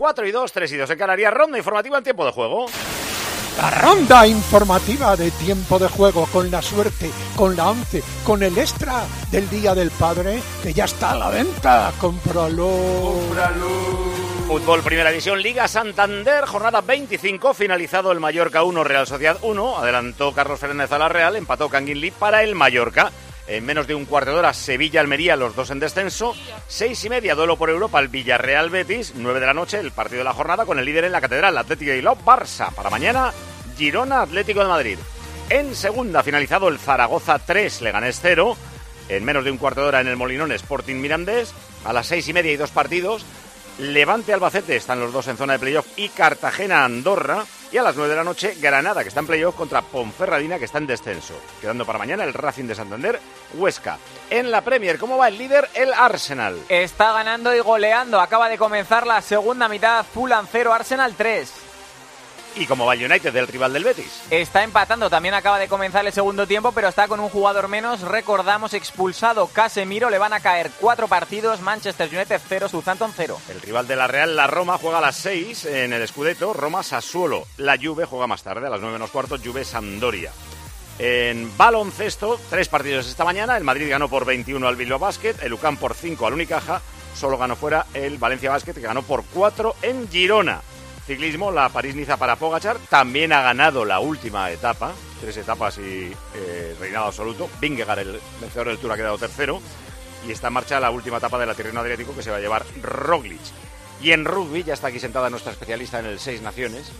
4 y 2, 3 y 2 en Canarias. Ronda informativa en tiempo de juego. La ronda informativa de tiempo de juego con la suerte, con la once, con el extra del Día del Padre, que ya está a la venta. Cómpralo. Fútbol Primera División Liga Santander, jornada 25, finalizado el Mallorca 1, Real Sociedad 1, adelantó Carlos Fernández a la Real, empató Canguilí para el Mallorca. En menos de un cuarto de hora, Sevilla-Almería, los dos en descenso. Seis y media, duelo por Europa, el Villarreal-Betis. Nueve de la noche, el partido de la jornada con el líder en la catedral, Atlético de Bilbao, Barça. Para mañana, Girona, Atlético de Madrid. En segunda, finalizado el Zaragoza 3, Leganés 0. En menos de un cuarto de hora en el Molinón, Sporting Mirandés. A las seis y media y dos partidos. Levante Albacete, están los dos en zona de playoff. Y Cartagena Andorra. Y a las 9 de la noche, Granada, que está en playoff, contra Ponferradina, que está en descenso. Quedando para mañana el Racing de Santander, Huesca. En la Premier, ¿cómo va el líder? El Arsenal. Está ganando y goleando. Acaba de comenzar la segunda mitad. Fulham 0, Arsenal 3. Y como va el United del rival del Betis. Está empatando, también acaba de comenzar el segundo tiempo, pero está con un jugador menos. Recordamos, expulsado Casemiro, le van a caer cuatro partidos. Manchester United 0, Southampton 0. El rival de la Real, la Roma, juega a las 6 en el Scudetto. Roma Sassuolo. La Juve juega más tarde, a las 9 menos cuarto. Juve Sampdoria. En baloncesto, tres partidos esta mañana. El Madrid ganó por 21 al Bilbao Basket, el UCAM por 5 al Unicaja. Solo ganó fuera el Valencia Basket, que ganó por 4 en Girona. Ciclismo, la París-Niza para Pogachar. También ha ganado la última etapa. Tres etapas y eh, reinado absoluto. Vingegaard, el vencedor del Tour, ha quedado tercero. Y está en marcha la última etapa de la Tirreno Adriático que se va a llevar Roglic. Y en rugby, ya está aquí sentada nuestra especialista en el Seis Naciones.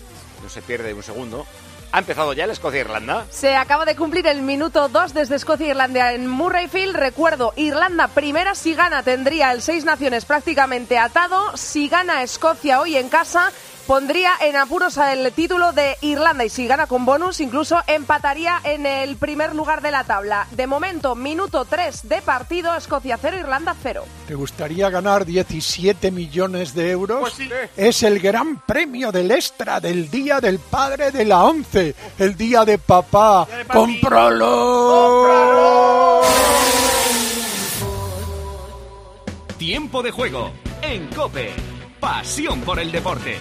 No se pierde un segundo. ¿Ha empezado ya el Escocia-Irlanda? Se acaba de cumplir el minuto 2 desde Escocia-Irlanda en Murrayfield. Recuerdo, Irlanda primera, si gana tendría el Seis Naciones prácticamente atado. Si gana Escocia hoy en casa, pondría en apuros el título de Irlanda y si gana con bonus incluso empataría en el primer lugar de la tabla. De momento, minuto 3 de partido, Escocia 0, Irlanda 0. ¿Te gustaría ganar 17 millones de euros? Pues sí. Es el gran premio del extra del Día del Padre de la Once, el Día de Papá. ¡Cómpralo! Tiempo de juego en Cope. Pasión por el deporte.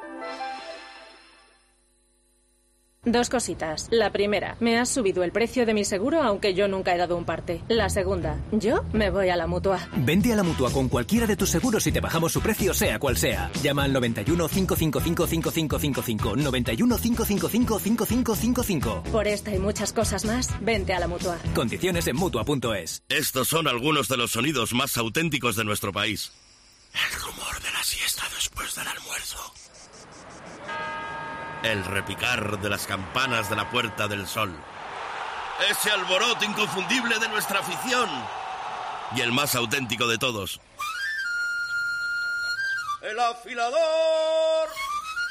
Dos cositas. La primera, me has subido el precio de mi seguro aunque yo nunca he dado un parte. La segunda, yo me voy a la mutua. Vende a la mutua con cualquiera de tus seguros y te bajamos su precio, sea cual sea. Llama al 91 555 5555. 91 555 5555. Por esta y muchas cosas más, vente a la mutua. Condiciones en mutua.es. Estos son algunos de los sonidos más auténticos de nuestro país. El rumor de la siesta después del almuerzo. El repicar de las campanas de la Puerta del Sol. Ese alboroto inconfundible de nuestra afición. Y el más auténtico de todos. ¡El afilador!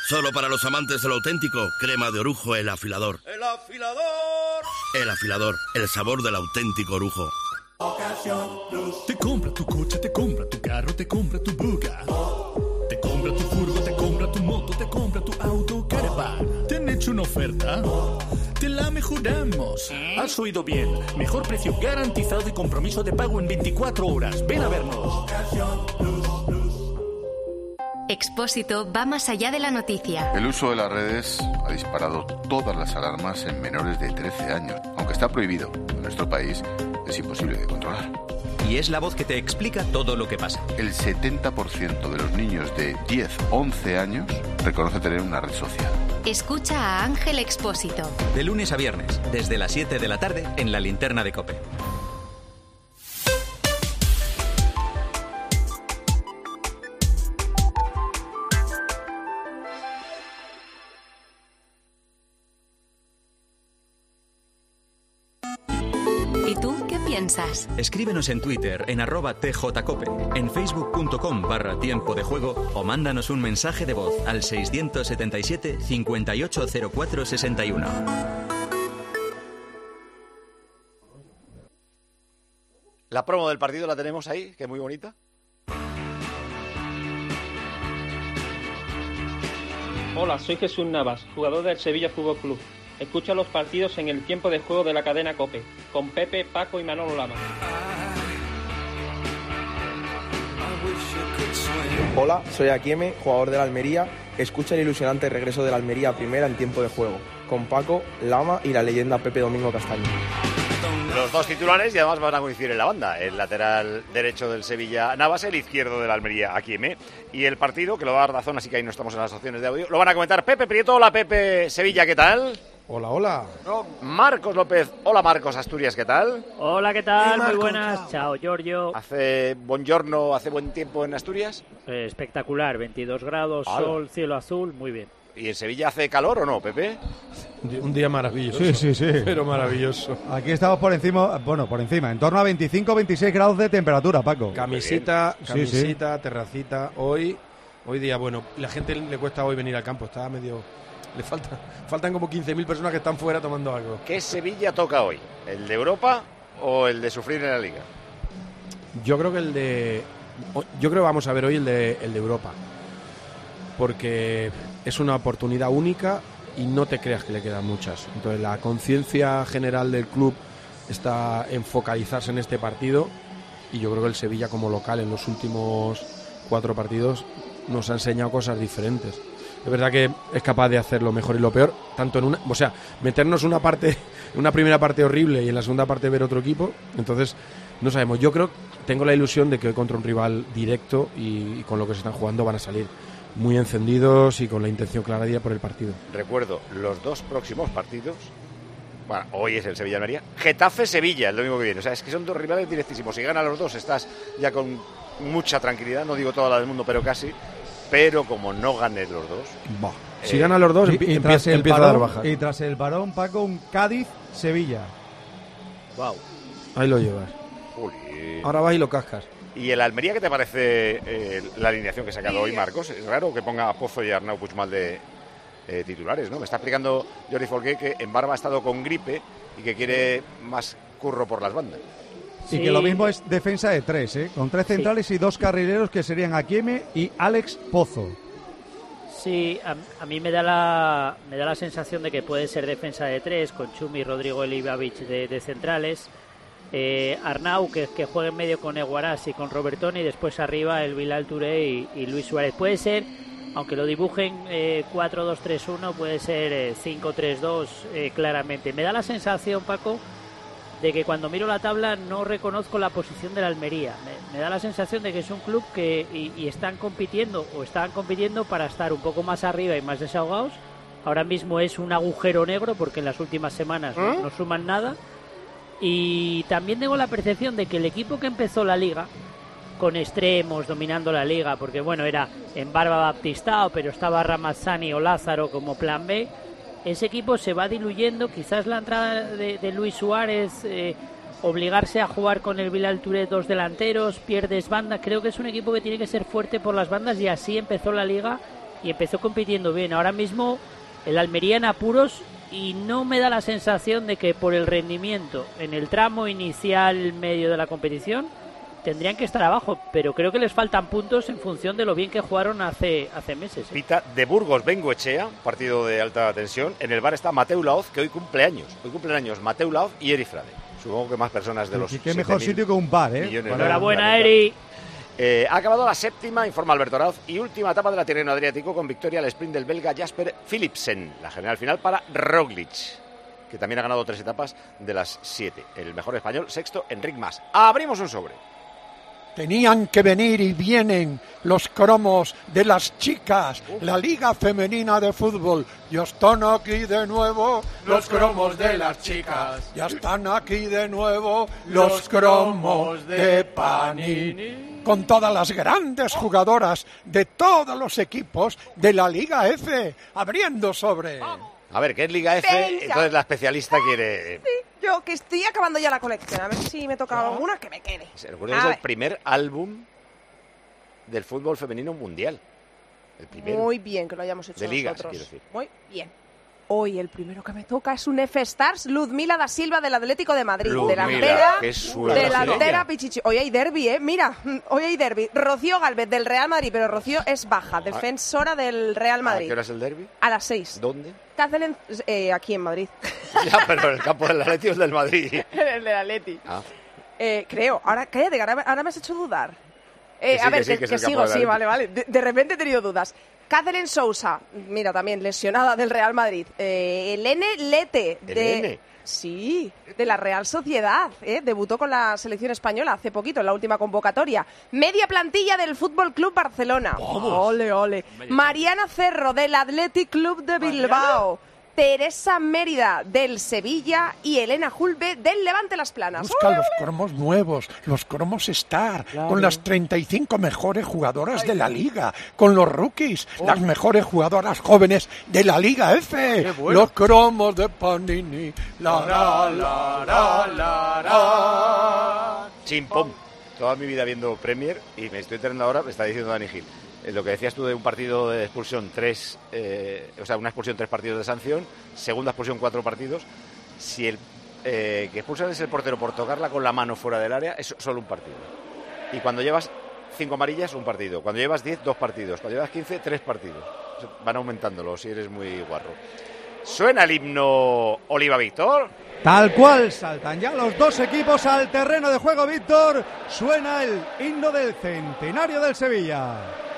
Solo para los amantes de lo auténtico, crema de orujo el afilador. ¡El afilador! El afilador, el sabor del auténtico orujo. Te compra tu coche, te compra tu carro, te compra tu compra tu auto, caravan. ¿Te han hecho una oferta? Te la mejoramos. Has oído bien. Mejor precio garantizado y compromiso de pago en 24 horas. Ven a vernos. Expósito va más allá de la noticia. El uso de las redes ha disparado todas las alarmas en menores de 13 años. Aunque está prohibido en nuestro país, es imposible de controlar. Y es la voz que te explica todo lo que pasa. El 70% de los niños de 10-11 años reconoce tener una red social. Escucha a Ángel Expósito. De lunes a viernes, desde las 7 de la tarde, en la linterna de Cope. Piensas? Escríbenos en Twitter en arroba tjcope, en facebook.com barra tiempo de juego o mándanos un mensaje de voz al 677 580461. La promo del partido la tenemos ahí, que es muy bonita. Hola, soy Jesús Navas, jugador del Sevilla Fútbol Club. Escucha los partidos en el tiempo de juego de la cadena Cope, con Pepe, Paco y Manolo Lama. Hola, soy Akieme, jugador de la Almería. Escucha el ilusionante regreso de la Almería primera en tiempo de juego, con Paco, Lama y la leyenda Pepe Domingo Castaño. Los dos titulares y además van a coincidir en la banda. El lateral derecho del Sevilla Navas, el izquierdo de la Almería Akieme. Y el partido, que lo va a dar Dazón, así que ahí no estamos en las opciones de audio, lo van a comentar Pepe Prieto. Hola Pepe Sevilla, ¿qué tal? Hola, hola. Marcos López. Hola Marcos Asturias, ¿qué tal? Hola, ¿qué tal? Muy buenas. Chao, Giorgio. Hace buongiorno, hace buen tiempo en Asturias. Eh, espectacular, 22 grados, sol, cielo azul, muy bien. ¿Y en Sevilla hace calor o no, Pepe? Un día maravilloso. Sí, sí, sí. Pero maravilloso. Aquí estamos por encima, bueno, por encima, en torno a 25-26 grados de temperatura, Paco. Camisita, Sí, sí. camisita, terracita. Hoy, hoy día, bueno, la gente le cuesta hoy venir al campo. Está medio. Le falta, faltan como 15.000 personas que están fuera tomando algo. ¿Qué Sevilla toca hoy? ¿El de Europa o el de sufrir en la Liga? Yo creo que el de. Yo creo que vamos a ver hoy el de, el de Europa. Porque es una oportunidad única y no te creas que le quedan muchas. Entonces, la conciencia general del club está en focalizarse en este partido. Y yo creo que el Sevilla, como local, en los últimos cuatro partidos, nos ha enseñado cosas diferentes. Es verdad que es capaz de hacer lo mejor y lo peor, tanto en una, o sea, meternos una parte, una primera parte horrible y en la segunda parte ver otro equipo. Entonces, no sabemos. Yo creo, tengo la ilusión de que hoy contra un rival directo y, con lo que se están jugando van a salir muy encendidos y con la intención clara de ir por el partido. Recuerdo, los dos próximos partidos. Bueno, hoy es el Sevilla-Almería. Getafe-Sevilla el domingo que viene. O sea, es que son dos rivales directísimos. Si ganan los dos, estás ya con mucha tranquilidad. No digo toda la del mundo, pero casi. Pero como no ganes los dos. Si eh, ganan los dos, Y- tras empieza, el empieza a dar bajas. y tras el varón, Paco, un Cádiz-Sevilla. Wow. Ahí lo llevas. Juli. Ahora vas y lo cascas. ¿Y el Almería qué te parece eh, la alineación que ha sacado hoy Marcos? Es raro que ponga a Pozo y Arnau Puigmal de eh, titulares, ¿no? Me está explicando Jordi Folqué que en Barba ha estado con gripe y que quiere más curro por las bandas. Y que lo mismo es defensa de tres, ¿eh? con tres centrales y dos carrileros que serían Akieme y Alex Pozo. Sí, a, a mí me da la me da la sensación de que puede ser defensa de tres con Chumi, Rodrigo Elibavich de, de centrales, eh, Arnau que, que juegue en medio con Eguaras y con Robertoni y después arriba el Bilal Touré y, y Luis Suárez. Puede ser, aunque lo dibujen eh, 4-2-3-1, puede ser eh, 5-3-2 eh, claramente. Me da la sensación, Paco, de que cuando miro la tabla no reconozco la posición de la Almería. Me, me da la sensación de que es un club que y, y están compitiendo o están compitiendo para estar un poco más arriba y más desahogados. Ahora mismo es un agujero negro porque en las últimas semanas no- ¿Eh? no suman nada. Y también tengo la percepción de que el equipo que empezó la liga con extremos dominando la liga, porque bueno, era en Barba Baptistao, pero estaba Ramazzani o Lázaro como plan B, ese equipo se va diluyendo, quizás la entrada de, Luis Suárez, eh, obligarse a jugar con el Bilal Touré dos delanteros, pierdes banda, creo que es un equipo que tiene que ser fuerte por las bandas y así empezó la liga y empezó compitiendo bien. Ahora mismo el Almería en apuros y no me da la sensación de que por el rendimiento en el tramo inicial medio de la competición tendrían que estar abajo, pero creo que les faltan puntos en función de lo bien que jugaron hace, hace meses. ¿eh? Pita de Burgos Bengo Echea, partido de alta tensión. En el bar está Mateu Laoz, que hoy cumple años. Hoy cumplen años Mateu Laoz y Eri Frade. Supongo que más personas de los Y qué mejor 7.000 sitio que un bar, ¿eh? Enhorabuena. Eri. Eh, ha acabado la séptima, informa Alberto Arauz, y última etapa de la Tirreno Adriático con victoria al sprint del belga Jasper Philipsen. La general final para Roglic, que también ha ganado tres etapas de las siete. El mejor español, sexto, Enric Mas. Abrimos un sobre. Tenían que venir y vienen los cromos de las chicas, la Liga Femenina de Fútbol. Ya están aquí de nuevo los cromos de las chicas. Ya están aquí de nuevo los cromos de Panini. Con todas las grandes jugadoras de todos los equipos de la Liga F, abriendo sobre. A ver, ¿qué es Liga F? Entonces la especialista quiere... Yo que estoy acabando ya la colección, a ver si me toca alguna que me quede. Recuerdo es el primer álbum del fútbol femenino mundial. El primero. Muy bien que lo hayamos hecho De ligas, nosotros. quiero decir. Muy bien. Hoy el primero que me toca es un F-Stars, Ludmila da Silva del Atlético de Madrid. Delantera, delantera. Pichichi. Hoy hay derby, ¿eh? Mira, hoy hay derby. Rocío Galvez del Real Madrid, pero Rocío es baja, defensora del Real ¿A Madrid. qué hora es el derby? A las seis. ¿Dónde? Cáceres, eh, aquí en Madrid. Ya, pero el campo del Atleti el del Madrid. el del Atleti. Ah. Eh, creo. Ahora, cállate, ahora, ahora me has hecho dudar. Eh, sí, a ver, que sí, que, que es que el campo sigo, sí, vale, vale. De, de repente he tenido dudas. Catherine Sousa, mira, también lesionada del Real Madrid. Eh, Elene Lete, de... Elene. Sí, de la Real Sociedad. ¿eh? Debutó con la selección española hace poquito, en la última convocatoria. Media plantilla del Fútbol Club Barcelona. Ole, ole. Mariana Cerro, del Athletic Club de Bilbao. Teresa Mérida, del Sevilla. Y Elena Julbe, del Levante Las Planas. Busca los cromos nuevos, los cromos Star, con las 35 mejores jugadoras de la liga, con los rookies, las mejores jugadoras jóvenes de la Liga F, los cromos de Panini. La, la, la, la, la, la. Chimpón. Toda mi vida viendo Premier y me estoy enterando ahora, me está diciendo Dani Gil. Eh, Lo que decías tú de un partido de expulsión, tres, eh, o sea, una expulsión, tres partidos de sanción, segunda expulsión, cuatro partidos. Si el eh, que expulsan es el portero por tocarla con la mano fuera del área, es solo un partido. Y cuando llevas cinco amarillas, un partido. Cuando llevas diez, dos partidos. Cuando llevas quince, tres partidos. Van aumentándolo si eres muy guarro. Suena el himno Oliva Víctor. Tal cual, saltan ya los dos equipos al terreno de juego, Víctor. Suena el himno del centenario del Sevilla.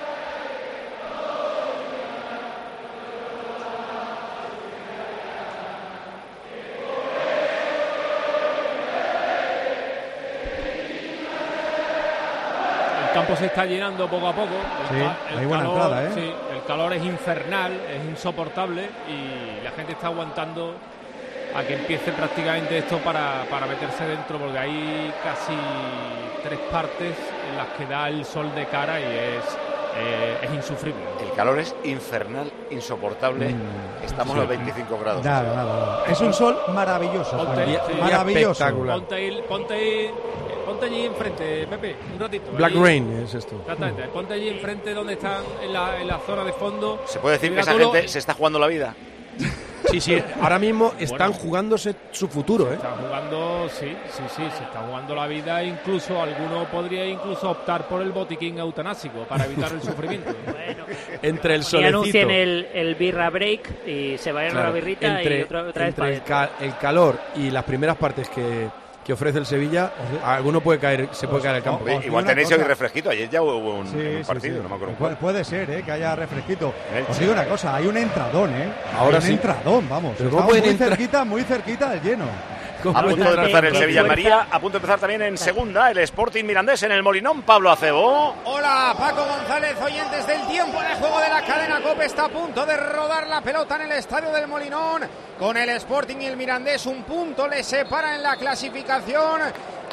El campo se está llenando poco a poco. El Sí, el hay buena calor, entrada, ¿eh? sí, el calor es infernal, es insoportable y la gente está aguantando a que empiece prácticamente esto para, para meterse dentro porque hay casi tres partes en las que da el sol de cara y es, eh, es insufrible. El calor es infernal, insoportable. Estamos sí. a 25 grados. Nada, nada, nada. Es un sol maravilloso. Ponte, sí. maravilloso. Ponte ahí, ponte ahí, ponte allí enfrente, Pepe, un ratito. Black Allí. Rain es esto. Exactamente, ponte allí enfrente donde están en la, en la zona de fondo. ¿Se puede decir que esa lo- gente se está jugando la vida? Sí, sí, ahora mismo están Bueno. jugándose su futuro, ¿eh? Están jugando, sí, sí, sí, se está jugando la vida. Incluso alguno podría incluso optar por el botiquín eutanásico para evitar el sufrimiento. Entre el Y solecito. anuncien el, el birra break y se vayan a Claro, la birrita entre, y otra, otra vez entre para el, ca- el calor y las primeras partes que, que ofrece el Sevilla, alguno puede caer, se puede caer al campo. Igual tenéis hoy refresquito. Ayer ya hubo un, Sí, partido, sí. no me acuerdo. Pu- puede ser, ¿eh? que haya refresquito. Os digo una cosa, hay un entradón, ¿eh? Ahora hay un entradón, vamos. Pero ¿cómo Estamos muy entrar? cerquita, muy cerquita del lleno. A punto de empezar el Sevilla. María, a punto de empezar también en segunda el Sporting Mirandés en el Molinón, Pablo Acebo. Hola, Paco González, oyentes del tiempo de juego de la cadena COPE está a punto de rodar la pelota en el estadio del Molinón con el Sporting y el Mirandés. Un punto le separa en la clasificación.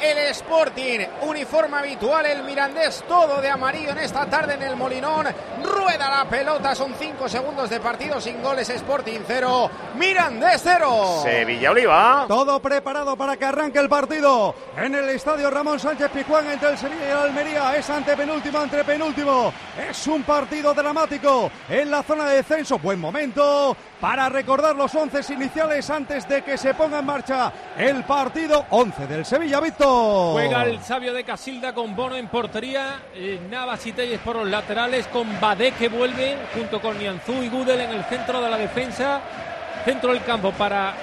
El Sporting, uniforme habitual, el Mirandés todo de amarillo en esta tarde en el Molinón. Rueda la pelota, son cinco segundos de partido sin goles. Sporting cero, Mirandés cero. Sevilla Oliva. Todo preparado para que arranque el partido en el estadio Ramón Sánchez Pizjuán entre el Sevilla y el Almería. Es antepenúltimo, antepenúltimo. Es un partido dramático en la zona de descenso. Buen momento para recordar los once iniciales antes de que se ponga en marcha el partido 11 del Sevilla Víctor. Juega el sabio de Casilda con Bono en portería, eh, Navas y Telles por los laterales, con Badé que vuelve junto con Nianzú y Gudel en el centro de la defensa, centro del campo para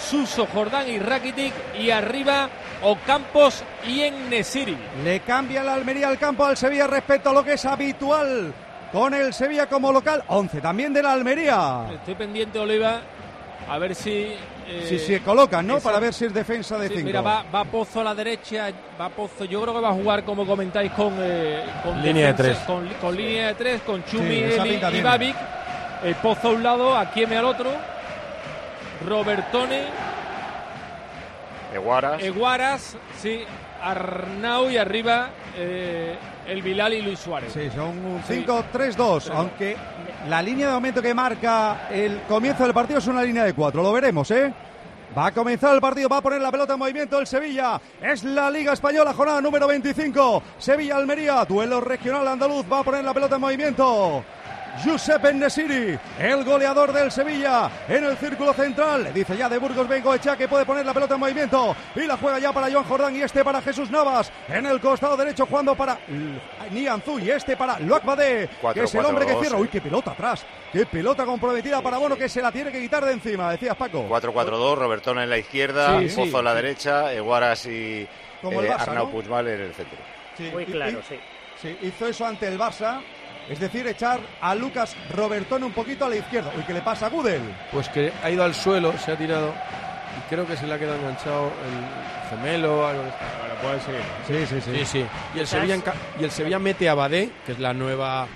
Suso, Jordán y Rakitic y arriba Ocampos y Ennesiri. Le cambia la Almería al campo al Sevilla respecto a lo que es habitual con el Sevilla como local. 11 también de la Almería. Estoy pendiente, Oliva, a ver si... eh, Si se colocan, ¿no? esa- Para ver si es defensa de Sí, 5. mira, va, va Pozo a la derecha, va Pozo. Yo creo que va a jugar, como comentáis, con, eh, con Línea de defensa- tres. Con, con línea de tres, con Chumi, Sí, Eli y. Babic. El Pozo a un lado, Akieme al otro. Robertone, Eguaras. Eguaras, sí, Arnau y arriba eh, el Bilal y Luis Suárez. Sí, son un Sí. 5-3-2, aunque la línea de momento que marca el comienzo del partido es una línea de 4, lo veremos, ¿eh? Va a comenzar el partido, va a poner la pelota en movimiento el Sevilla. Es la Liga Española, jornada número 25. Sevilla-Almería, duelo regional andaluz, va a poner la pelota en movimiento. Giuseppe Nesiri, el goleador del Sevilla, en el círculo central. Le dice ya de Burgos Bengoechea que puede poner la pelota en movimiento. Y la juega ya para Joan Jordán y este para Jesús Navas. En el costado derecho jugando para Nianzú y este para Luakbade, que es el hombre que cierra. Uy, qué pelota atrás. Qué pelota comprometida para Bono que se la tiene que quitar de encima, decías Paco. 4-4-2, Robertona en la izquierda, Sí, sí. Pozo en la derecha, Eguaras y Como el eh, Barça, Arnau ¿no? Puigmal en el centro. Sí, Muy y- claro, y- sí. Sí, hizo eso ante el Barça. Es decir, echar a Lucas Robertón un poquito a la izquierda. Uy, ¿qué le pasa a Gudel? Pues que ha ido al suelo, se ha tirado y creo que se le ha quedado enganchado el gemelo. Algo de esto. puede seguir. Sí, sí, sí. Sí, sí. Y el, Sevilla, y el Sevilla mete a Badé, que es la nueva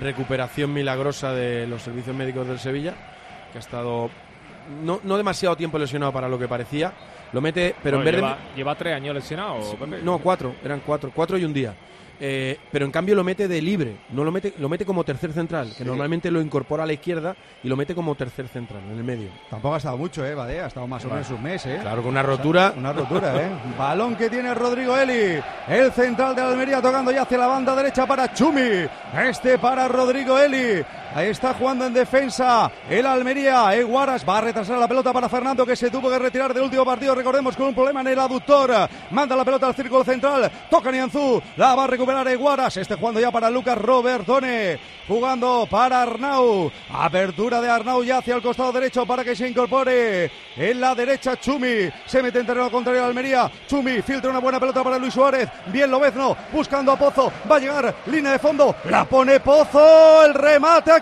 recuperación milagrosa de los servicios médicos del Sevilla, que ha estado no, no demasiado tiempo lesionado para lo que parecía. Lo mete, pero Bueno, en vez lleva, de... lleva tres años lesionado. Pepe. No, cuatro, eran cuatro, cuatro y un día. Eh, pero en cambio lo mete de libre, no lo mete, lo mete como tercer central, que normalmente lo incorpora a la izquierda y lo mete como tercer central, en el medio. Tampoco ha estado mucho, ¿eh? Badé, ha estado más o menos un mes, ¿eh? Claro, con una rotura. Una rotura, ¿eh? Balón que tiene Rodrigo Eli. El central de Almería tocando ya hacia la banda derecha para Chumi. Este para Rodrigo Eli. Ahí está jugando en defensa el Almería. Eguaras va a retrasar la pelota para Fernando que se tuvo que retirar del último partido. Recordemos con un problema en el aductor. Manda la pelota al círculo central. Toca Nianzú. La va a recuperar Eguaras. Este jugando ya para Lucas Robertone. Jugando para Arnau. Apertura de Arnau ya hacia el costado derecho para que se incorpore. En la derecha Chumi. Se mete en terreno contrario a Almería. Chumi filtra una buena pelota para Luis Suárez. Bien Lobezno. Buscando a Pozo. Va a llegar. Línea de fondo. La pone Pozo. El remate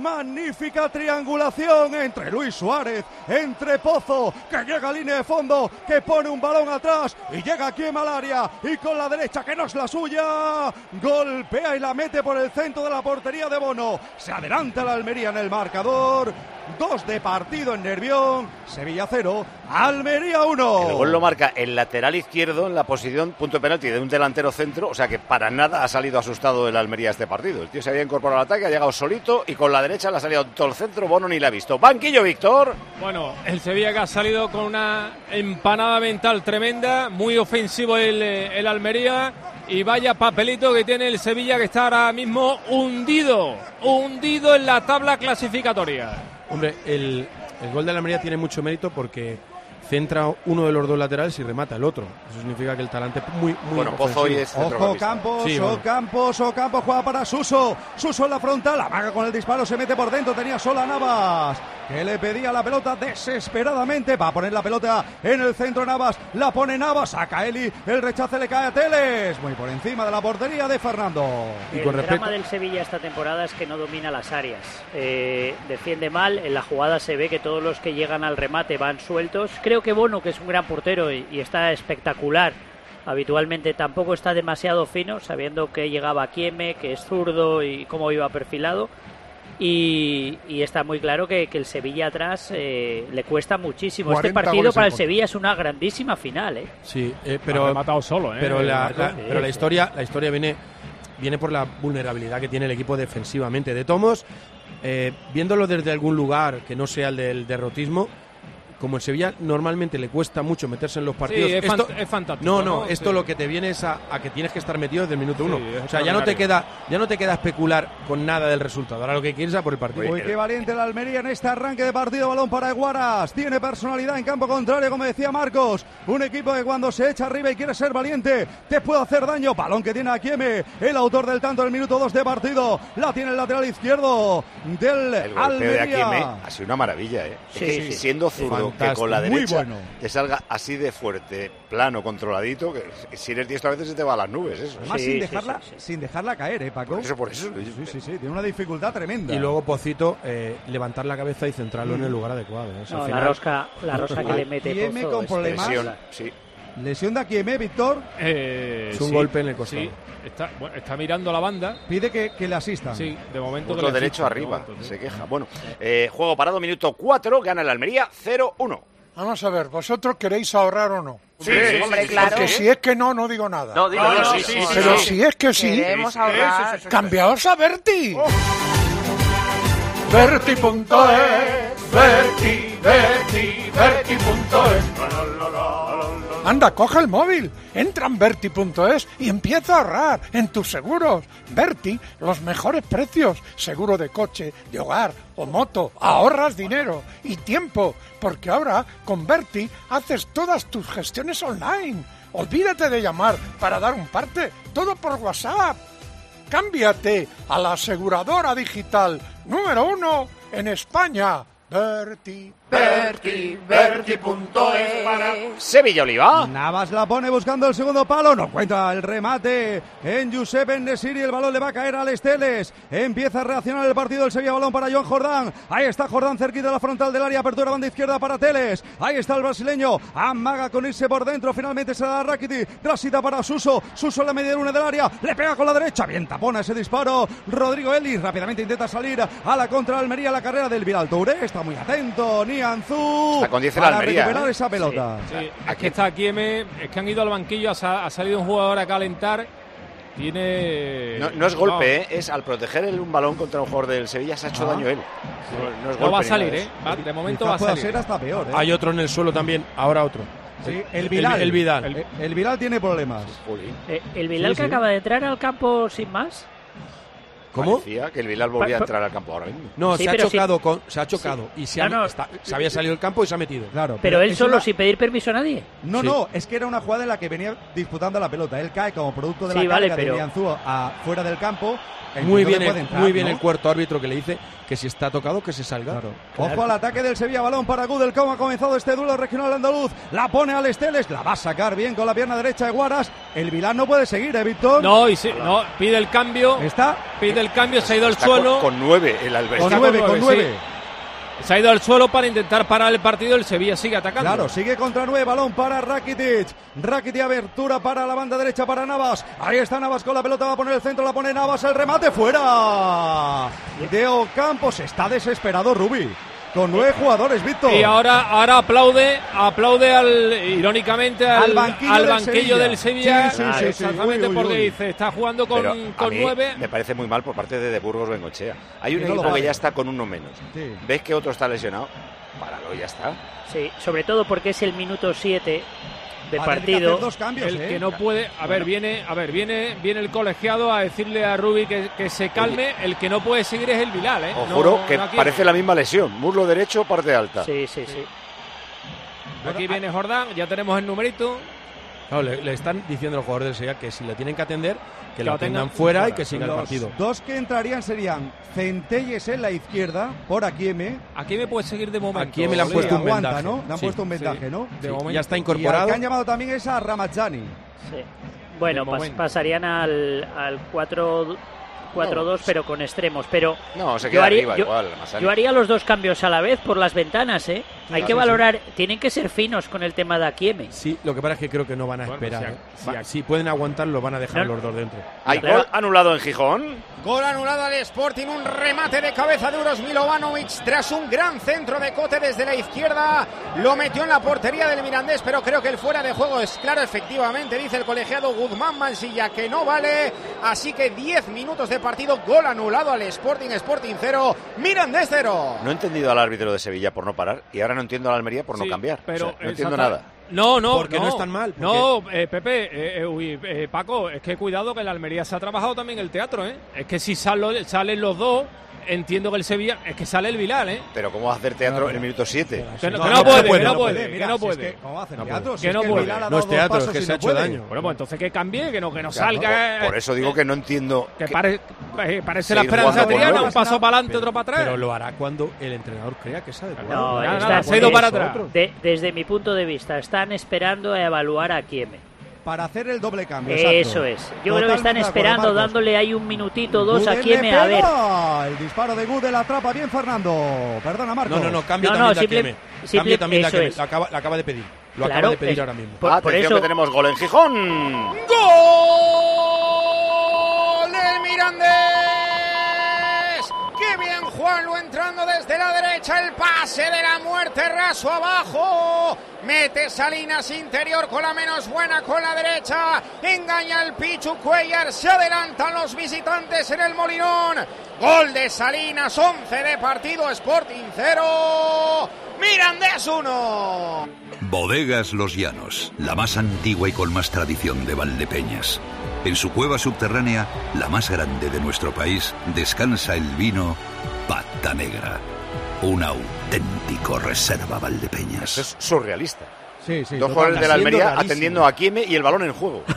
Magnífica triangulación entre Luis Suárez, entre Pozo, que llega a línea de fondo, que pone un balón atrás y llega aquí en Malaria y con la derecha que no es la suya, golpea y la mete por el centro de la portería de Bono. Se adelanta la Almería en el marcador. Dos de partido en Nervión, Sevilla 0, Almería 1. El gol lo marca el lateral izquierdo en la posición punto de penalti de un delantero centro, o sea que para nada ha salido asustado el Almería este partido. El tío se había incorporado al ataque, ha llegado solito y con la derecha le ha salido todo el centro, Bono ni la ha visto. Banquillo, Víctor. Bueno, el Sevilla que ha salido con una empanada mental tremenda, muy ofensivo el, eh, el Almería y vaya papelito que tiene el Sevilla que está ahora mismo hundido, hundido en la tabla clasificatoria. Hombre, el, el gol de la Almería tiene mucho mérito porque centra uno de los dos laterales y remata el otro. Eso significa que el talante es muy, muy Bueno, Pozo hoy es Ojo Campos, Sí, o bueno. Campos, o Campos juega para Suso. Suso en la frontal, amaga con el disparo, se mete por dentro, tenía sola Navas, que le pedía la pelota desesperadamente. Va a poner la pelota en el centro Navas, la pone Navas, saca Eli, el rechace le cae a Teles, muy por encima de la portería de Fernando. el drama del Sevilla esta temporada es que no domina las áreas. Eh, defiende mal, en la jugada se ve que todos los que llegan al remate van sueltos. Creo que Bono, que es un gran portero y, y está espectacular, habitualmente tampoco está demasiado fino, sabiendo que llegaba Kieme, que es zurdo y cómo iba perfilado. Y, y está muy claro que, que el Sevilla atrás eh, le cuesta muchísimo. Este 40 partido para el Sevilla es una grandísima final, ¿eh? Sí, eh, pero Ha rematado solo, ¿eh? Pero la, la- Sí, pero la historia, la historia viene viene por la vulnerabilidad que tiene el equipo defensivamente. De Tomos, eh, viéndolo desde algún lugar que no sea el del derrotismo, como en Sevilla normalmente le cuesta mucho meterse en los partidos. Sí, es, esto- fant- es fantástico. no, no, esto Sí. lo que te viene es a, a que tienes que estar metido desde el minuto Sí, uno. o sea, ya no te queda, ya no te queda especular con nada del resultado. Ahora lo que quieres es a por el partido. Uy, qué valiente la Almería en este arranque de partido. Balón para Eguaras. Tiene personalidad en campo contrario, como decía Marcos. Un equipo que cuando se echa arriba y quiere ser valiente, te puede hacer daño. Balón que tiene a Kieme, el autor del tanto del minuto 2 de partido. La tiene el lateral izquierdo del El golpeo de Almería. Akieme ha sido una maravilla, ¿eh? Es Sí, que sí. siendo zurdo, que con la derecha bueno. te salga así de fuerte, plano, controladito, que si eres diestro a veces se te va a las nubes, eso. Además, sin, dejarla, sin dejarla caer, ¿eh, Paco? Por eso, por eso. Sí, sí, sí. Tiene una dificultad tremenda. Y luego Pocito, eh, levantar la cabeza y centrarlo en el lugar adecuado. ¿eh? O sea, No, al la final- rosca- la rosca que le mete Pozo con problemas. Lesión, sí. Lesión de Akieme, Víctor. Eh, Es un sí, golpe en el costado. sí. está, bueno, está mirando la banda. Pide que, que le asistan. Sí, de momento. que le derecho de arriba, momento, sí. se queja. Bueno, eh, juego parado, minuto 4, gana el Almería 0-1. Vamos a ver, ¿vosotros queréis ahorrar o no? Sí, sí, hombre, claro. Porque si es que no, no digo nada. No, sí, sí, Pero sí. si es que sí, ahorrar. cambiaos a Berti. Berti.es, Berti, Berti, Berti.es. Anda, coge el móvil, entra en Berti.es y empieza a ahorrar en tus seguros. Berti, los mejores precios. Seguro de coche, de hogar o moto. Ahorras dinero y tiempo, porque ahora con Berti haces todas tus gestiones online. Olvídate de llamar para dar un parte, todo por WhatsApp. Cámbiate a la aseguradora digital número uno en España. Berti, Berti, Berti.es para... Sevilla Oliva. Navas la pone buscando el segundo palo. No cuenta el remate en Giuseppe Nesiri. El balón le va a caer al Esteles. Empieza a reaccionar el partido del Sevilla. Balón para Joan Jordán. Ahí está Jordán cerquita de la frontal del área. Apertura banda izquierda para Teles. Ahí está el brasileño. Amaga con irse por dentro. Finalmente se da a Rakiti. Rasita para Suso. Suso en la media luna del área. Le pega con la derecha. Bien tapona ese disparo. Rodrigo Ellis rápidamente intenta salir a la contra Almería. La carrera del Viral Touré. Está muy atento. Nianzú. Está con 10 en para Almería, recuperar ¿eh? esa pelota. Sí, es que está aquí, M, es que han ido al banquillo, ha, sa- ha salido un jugador a calentar. Tiene. No, no es golpe, ¿eh? es al proteger el- un balón contra un jugador del Sevilla se ha hecho Ah. daño él. No, no es No golpe va a salir, ¿eh? Va- de momento va a salir. ser hasta peor. ¿eh? Hay otro en el suelo también, ahora otro. Sí, el Vidal. El, Vidal. El, el Vidal tiene problemas. Eh, ¿El Bilal Sí, que sí. acaba de entrar al campo sin más? ¿Cómo? Parecía que el Vilal volvía a entrar al campo ahora mismo. No, Sí, se ha pero chocado con, se ha chocado y se, ha- No, no. está- se había salido del campo y se ha metido. Claro. Pero él es solo una- sin pedir permiso a nadie. No, Sí. no, es que era una jugada en la que venía disputando la pelota. Él cae como producto de Sí, la vale, carga pero- de Nianzú a- fuera del campo. Muy bien, puede el, entrar, muy bien ¿no? el cuarto árbitro que le dice que si está tocado que se salga. Ojo al ataque del Sevilla, balón para Gudel, cómo ha comenzado este duelo regional andaluz. La pone al Esteles, la va a sacar bien con la pierna derecha de Guaras. El Vilán no puede seguir, ¿eh, Víctor? No, y sí, no, pide el cambio. Está. Pide el cambio, se ha ido al Está suelo. Con, con nueve el Albert. Con nueve, con sí. nueve. Se ha ido al suelo para intentar parar el partido. El Sevilla sigue atacando. Claro, sigue contra nueve, balón para Rakitic. Rakitic, abertura para la banda derecha para Navas. Ahí está Navas con la pelota, va a poner el centro, la pone Navas, el remate fuera. De Ocampos, está desesperado Rubi. Con nueve jugadores, Víctor. Y ahora, ahora aplaude, aplaude al, irónicamente al, Al banquillo al del banquillo Sevilla. del Sevilla. Sí, sí, sí, sí. Exactamente Uy, uy, porque uy. dice, está jugando con, Pero a con mí nueve. me parece muy mal por parte de, de Burgos Bengochea. Hay un no equipo que ya está con uno menos. Sí. ¿Ves que otro está lesionado? Páralo, ya está. Sí, sobre todo porque es el minuto 7 de Va partido. hacer dos cambios, El ¿eh? que no puede, a ver, viene, a ver, viene, viene el colegiado a decirle a Rubi que, que se calme. El que no puede seguir es el Vilal, ¿eh? Os No- juro que no parece la misma lesión. Muslo derecho, parte alta. Sí, sí, sí. Aquí viene Jordán, ya tenemos el numerito. Claro, le, le están diciendo a los jugadores del Sevilla que si le tienen que atender, que, Que lo tengan atendan fuera y que siga el partido. Dos que entrarían serían Centelles en la izquierda, por Akieme. Aquí me puede seguir de momento. Aquí me le han Sí, puesto un aguanta, vendaje. ¿no? Le han Sí, puesto un sí. vendaje, ¿no? De Sí, momento. ya está Y al incorporado. que han llamado también es a Ramazani. sí. Bueno, pas- pasarían al, al 4 4-2, pero con extremos. Pero No, se yo queda haría, arriba yo- igual. Yo haría los dos cambios a la vez por las ventanas, ¿eh? Hay que sí, valorar, tienen que ser finos con el tema de Akieme. Sí, lo que pasa es que creo que no van a Bueno, esperar. si a- ¿eh? si si pueden aguantar, lo van a dejar No. los dos dentro. ¿Hay Claro. gol anulado en Gijón? Gol anulado al Sporting, un remate de cabeza de Uros Milovanovic tras un gran centro de Cote desde la izquierda. Lo metió en la portería del Mirandés, pero creo que el fuera de juego es claro, efectivamente, dice el colegiado Guzmán Mansilla que no vale. Así que 10 minutos de partido, gol anulado al Sporting, Sporting 0, Mirandés 0. No he entendido al árbitro de Sevilla por no parar y ahora no entiendo al Almería por no cambiar. Pero O sea, no entiendo nada. No, no, Porque no es tan mal, porque- No, eh, Pepe, eh, eh, uy, eh, Paco, es que cuidado que la Almería se ha trabajado también el teatro, ¿eh? Es que si salen los dos, entiendo que el Sevilla, es que sale el Vilal, ¿eh? Pero ¿cómo vas a hacer teatro en el minuto 7? Que no, No, que no no puede, que no puede, que no puede. que, ¿cómo va a hacer No teatro? Que no puede. No es teatro, es que se ha hecho daño. Bueno, pues entonces que cambie, que no, que no Claro, salga. Por eso digo que no entiendo. Que que- pare- eh, parece la esperanza triana, un paso para adelante, otro para atrás. Pero lo hará cuando el entrenador crea que adecuado. No, se ha ido para atrás. de- desde mi punto de vista, están esperando a evaluar a Akieme. Para hacer el doble cambio. Eso exacto. es. Yo creo que están esperando, Marcos. dándole ahí un minutito, dos a le a ver. El disparo de Gudel atrapa bien Fernando. Perdona, Marcos. No, no, no, cambia No, también no, de simple- Akieme. simple- Cambia también eso es. Lo acaba, de pedir. Lo Claro, acaba de pedir es- ahora mismo. Por- eso- que tenemos gol en Gijón. ¡Gol bien Juanlo entrando desde la derecha! El pase de la muerte raso abajo. Mete Salinas interior con la menos buena con la derecha. Engaña el Pichu Cuellar. Se adelantan los visitantes en el Molinón. Gol de Salinas, 11 de partido, Sporting 0, Mirandés 1. Bodegas Los Llanos, la más antigua y con más tradición de Valdepeñas. En su cueva subterránea, la más grande de nuestro país, descansa el vino Pata Negra. Un auténtico reserva Valdepeñas. Es surrealista. Sí, sí. Dos jugadores de la Almería atendiendo a Kieme y el balón en juego.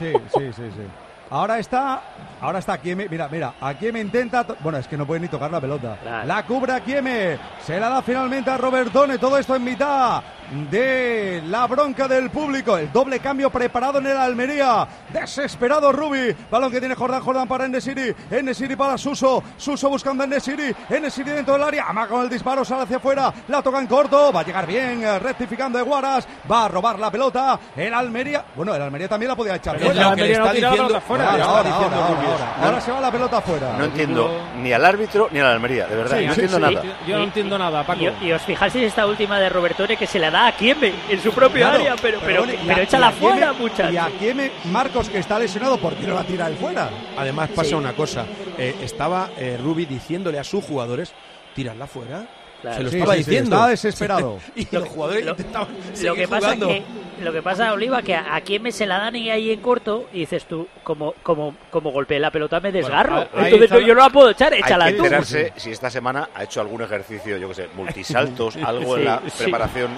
Sí, sí, sí, sí. Ahora está, ahora está Kieme. Mira, mira, Akieme intenta. to- Bueno, es que no puede ni tocar la pelota. La cubre Akieme. Se la da finalmente a Robertone. Todo esto en mitad de la bronca del público. El doble cambio preparado en el Almería. Desesperado Rubi. Balón que tiene Jordán, Jordán para Enesiri. Enesiri para Suso. Suso buscando a Enesiri. Enesiri dentro del área. Ama con el disparo, sale hacia afuera. La toca en corto. Va a llegar bien, eh, rectificando de Guaras. Va a robar la pelota. El Almería. Bueno, el Almería también la podía echar. Pero es fuera. lo que le está diciendo- Ahora, diciendo se va la pelota afuera. No entiendo ni al árbitro ni a la Almería, de verdad. Sí, no sí, entiendo sí. nada. Yo no entiendo nada, Paco. Y, y os fijasteis esta última de Robertone que se la da a Kieme en su propio Claro, área, pero, pero, pero a- échala y a Kieme- fuera, muchachos. Y a Kieme, Marcos, que está lesionado, ¿por qué no la tira él fuera? Además pasa Sí. una cosa, eh, estaba eh, Rubi diciéndole a sus jugadores, tirarla fuera. Claro. Se lo Sí, estaba sí, sí, diciendo. estaba desesperado. y Lo los jugadores lo- intentaban Lo seguir que pasa jugando. que lo que pasa Oliva que a, a Kieme se la dan y ahí en corto y dices tú como como como golpeé la pelota me desgarro. Bueno, ahí Entonces no, yo no la puedo echar, échala Hay que tú. enterarse si esta semana ha hecho algún ejercicio, yo que sé, multisaltos, algo en la sí. preparación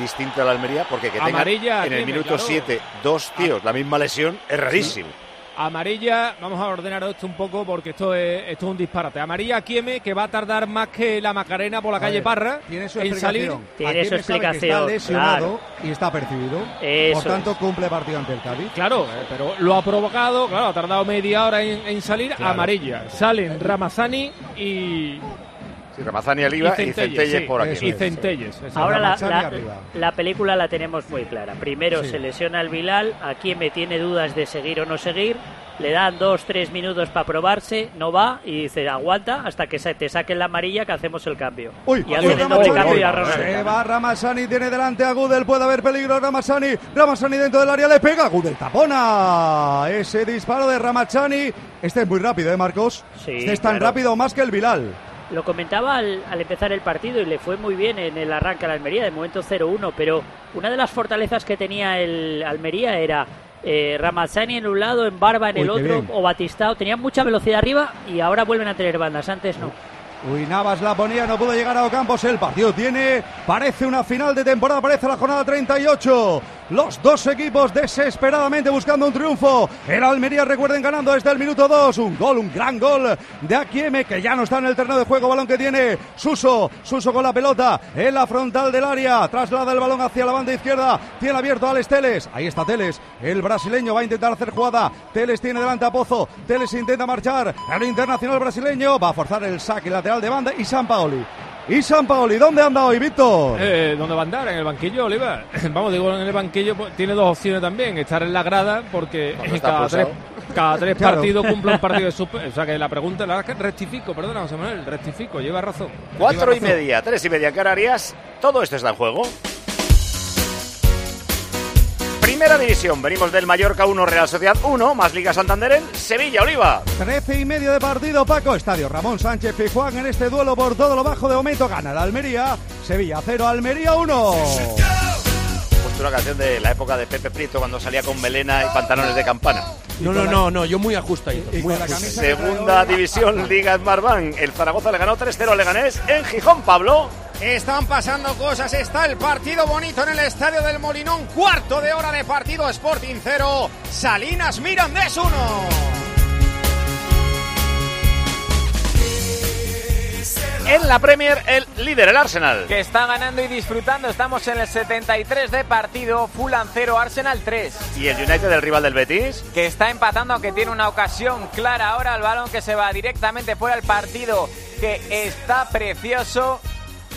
distinta a la Almería, porque que tenga Amarilla, en el minuto claro. 7 dos tíos la misma lesión es rarísimo. Amarilla, vamos a ordenar esto un poco porque esto es, esto es un disparate. Amarilla a Kieme, que va a tardar más que la Macarena por la A calle ver, Parra Tiene su en salir. explicación. Tiene su sabe que explicación, Está lesionado claro. y está percibido. Eso Por tanto, cumple partido ante el Cádiz. Claro, eh, pero lo ha provocado, claro, ha tardado media hora en, en salir. Claro. Amarilla. Salen Ramazani y. Sí, Ramazani arriba y Centelles por aquí. Y Centelles. Ahora la, la- la película la tenemos muy clara. Primero Sí. se lesiona el Bilal, a quien me tiene dudas de seguir o no seguir. Le dan dos, tres minutos para probarse, no va y dice aguanta hasta que se te saquen la amarilla que hacemos el cambio. Uy, y hacen el cambio y. Se va Ramazani, tiene delante a Gudel, puede haber peligro Ramazani, Ramazani dentro del área le pega, Gudel tapona, ese disparo de Ramazani, este es muy rápido, ¿eh Marcos? Sí, este es tan claro. rápido más que el Bilal. Lo comentaba al, al empezar el partido y le fue muy bien en el arranque a la Almería, de momento 0-1, pero una de las fortalezas que tenía el Almería era eh, Ramazzani en un lado, en Barba en Uy, el otro, o Batistao. Tenían mucha velocidad arriba y ahora vuelven a tener bandas, antes no. Uy, Navas la ponía, no pudo llegar a Ocampos. El partido tiene, parece una final de temporada, parece la jornada 38. Los dos equipos desesperadamente buscando un triunfo. El Almería, recuerden, ganando desde el minuto 2. Un gol, un gran gol de Akieme, que ya no está en el terreno de juego. Balón que tiene Suso. Suso con la pelota en la frontal del área. Traslada el balón hacia la banda izquierda. Tiene abierto a Alex Teles. Ahí está Teles. El brasileño va a intentar hacer jugada. Teles tiene delante a Pozo. Teles intenta marchar. El internacional brasileño va a forzar el saque lateral de banda. Y San Paoli. Y San Paoli, ¿dónde anda hoy, Víctor? Eh, ¿Dónde va a andar? ¿En el banquillo, Oliva? Vamos, digo, en el banquillo pues, tiene dos opciones también. Estar en la grada, porque cada tres, cada tres Claro. partidos cumple un partido de super... O sea, que la pregunta, la verdad es que rectifico, perdona, José Manuel, rectifico, lleva razón. Cuatro Lleva y media, tres y media en Canarias. Todo esto está en juego. Primera división, venimos del Mallorca 1, Real Sociedad 1, más Liga Santander en Sevilla, Oliva. Trece y medio de partido, Paco. Estadio Ramón Sánchez Pizjuán en este duelo por todo lo bajo. De momento gana la Almería. Sevilla 0, Almería 1. Puesto una canción de la época de Pepe Prieto cuando salía con melena y pantalones de campana. No, no, no, no, yo muy ajustadito. Y muy Segunda división, Liga Smartbank. El Zaragoza le ganó 3-0 al Leganés en Gijón, Pablo. Están pasando cosas, está el partido bonito en el estadio del Molinón, cuarto de hora de partido, Sporting 0, Salinas Mirandés 1. En la Premier, el líder, el Arsenal. Que está ganando y disfrutando. Estamos en el 73 de partido. Fulham 0, Arsenal 3. Y el United, el rival del Betis. Que está empatando, aunque tiene una ocasión clara ahora. El balón que se va directamente fuera del partido. Que está precioso.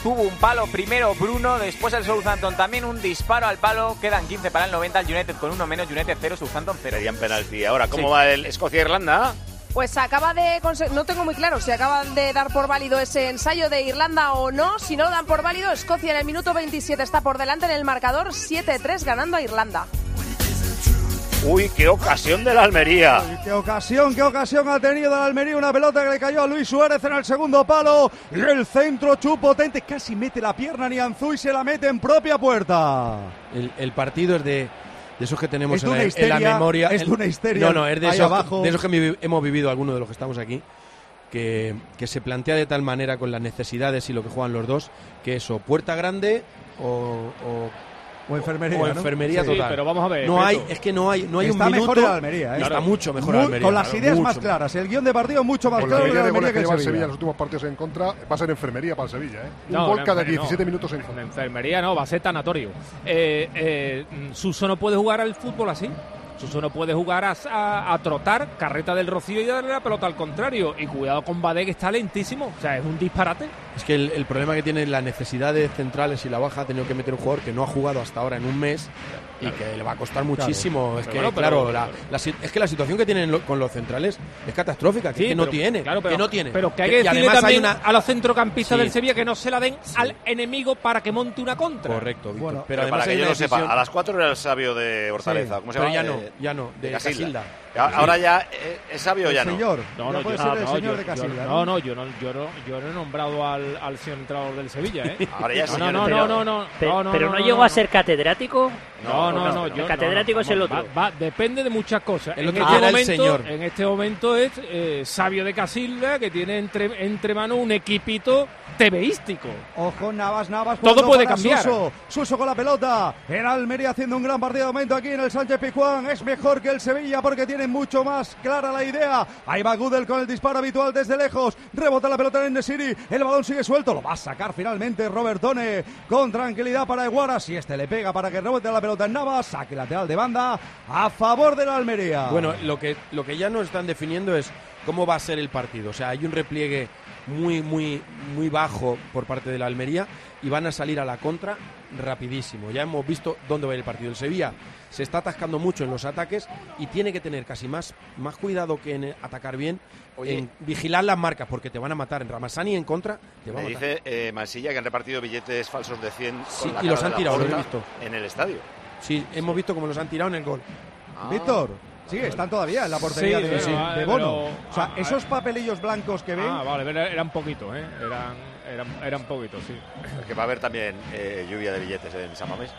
Tuvo un palo primero Bruno, después el Southampton también un disparo al palo. Quedan 15 para el 90. El United con uno menos. United 0, Southampton 0. Serían penalti. Ahora, ¿cómo Sí. va el Escocia-Irlanda? Pues acaba de no tengo muy claro si acaban de dar por válido ese ensayo de Irlanda o no. Si no lo dan por válido, Escocia en el minuto 27 está por delante en el marcador 7-3 ganando a Irlanda. Uy, qué ocasión de la Almería. Qué ocasión, qué ocasión ha tenido la Almería. Una pelota que le cayó a Luis Suárez en el segundo palo. Y el centro chupotente. Casi mete la pierna Nianzú y se la mete en propia puerta. El, el partido es de, de esos que tenemos en, la, en la histeria, memoria. es de una histeria No, no, es de esos, abajo. de esos que hemos vivido algunos de los que estamos aquí. Que, que se plantea de tal manera con las necesidades y lo que juegan los dos, que eso, puerta grande o, o, O enfermería, o ¿no? enfermería Sí, total. pero vamos a ver, No Beto. hay, es que no hay, no hay está un minuto. mejor el Almería, ¿eh? Está mucho mejor el Almería. Con las ideas más claras. El guion de partido mucho más Con la claro que de goles Almería que que lleva el Sevilla. Sevilla en los últimos partidos en contra, va a ser enfermería para el Sevilla. ¿eh? Un No, gol no, cada no. 17 minutos en En contra. enfermería no, va a ser tanatorio. Eh, eh, Suso no puede jugar al fútbol así. Suso no puede jugar a, trotar, carreta del Rocío y darle la pelota al contrario. Y cuidado con Badé, que está lentísimo. O sea, es un disparate. Es que el, el problema que tiene las necesidades centrales y la baja ha tenido que meter un jugador que no ha jugado hasta ahora en un mes y que le va a costar muchísimo. Es Pero que, bueno, pero- claro, la, la es que la situación que tienen lo- con los centrales es catastrófica, que, Sí, es que no pero- tiene, claro, pero- que no tiene. Pero que hay Que- decirle además hay también una- a los centrocampistas Sí. del Sevilla que no se la den al enemigo para que monte una contra. Correcto, Víctor. Pero, pero además para que yo una lo sepa, decisión- a las 4 era el sabio de Hortaleza. Sí, ¿Cómo se pero llama? ya no, De- ya no, de Casilda. Ya- Sí. Ahora ya, eh, ¿es sabio o ya no? No, Ya no, puede yo, ser no, el no, señor yo- de Casilda, yo- ¿no? no, no, yo no, yo no, yo no he nombrado al, al señor entrenador del Sevilla, ¿eh? Ahora ya es no, señor no, no, no, no, no, no, pero no, no, no, llegó no. a ser catedrático. No, no, no. yo- el catedrático no, es el otro. va- va- depende de muchas cosas. El en, otro este era el momento, señor. en este momento es eh, Sabio de Casilda, que tiene entre, entre manos un equipito tebeístico. Ojo, Navas, Navas. Todo puede cambiar. Suso. Suso con la pelota. El Almería haciendo un gran partido de momento aquí en el Sánchez Pizjuán. Es mejor que el Sevilla porque tiene mucho más clara la idea. Ahí va Gudel con el disparo habitual desde lejos. Rebota la pelota en Nesiri. El balón sigue suelto. Lo va a sacar finalmente Robertone. Con tranquilidad para Eguara. Si este le pega para que rebote la pelota en Navas. Saque lateral de banda a favor del Almería. Bueno, lo que, lo que ya nos están definiendo es cómo va a ser el partido. O sea, hay un repliegue muy, muy, muy bajo por parte de la Almería y van a salir a la contra rapidísimo. Ya hemos visto dónde va a ir el partido. El Sevilla se está atascando mucho en los ataques y tiene que tener casi más, más cuidado que en atacar bien, Oye. en vigilar las marcas, porque te van a matar. En Ramasani en contra, te va a Me matar. dice eh, Mansilla que han repartido billetes falsos de 100 con Sí, la y los han de tirado, lo he visto. En el estadio. Sí, hemos visto cómo los han tirado en el gol. Víctor. Sí, están todavía en la portería Sí, de, sí, de vale, Bono. pero- o sea, ah, esos papelillos blancos que ven. Ah, vale, era- eran poquitos, ¿eh? Eran, eran, eran poquitos, sí. Que va a haber también eh, lluvia de billetes en San Mamés.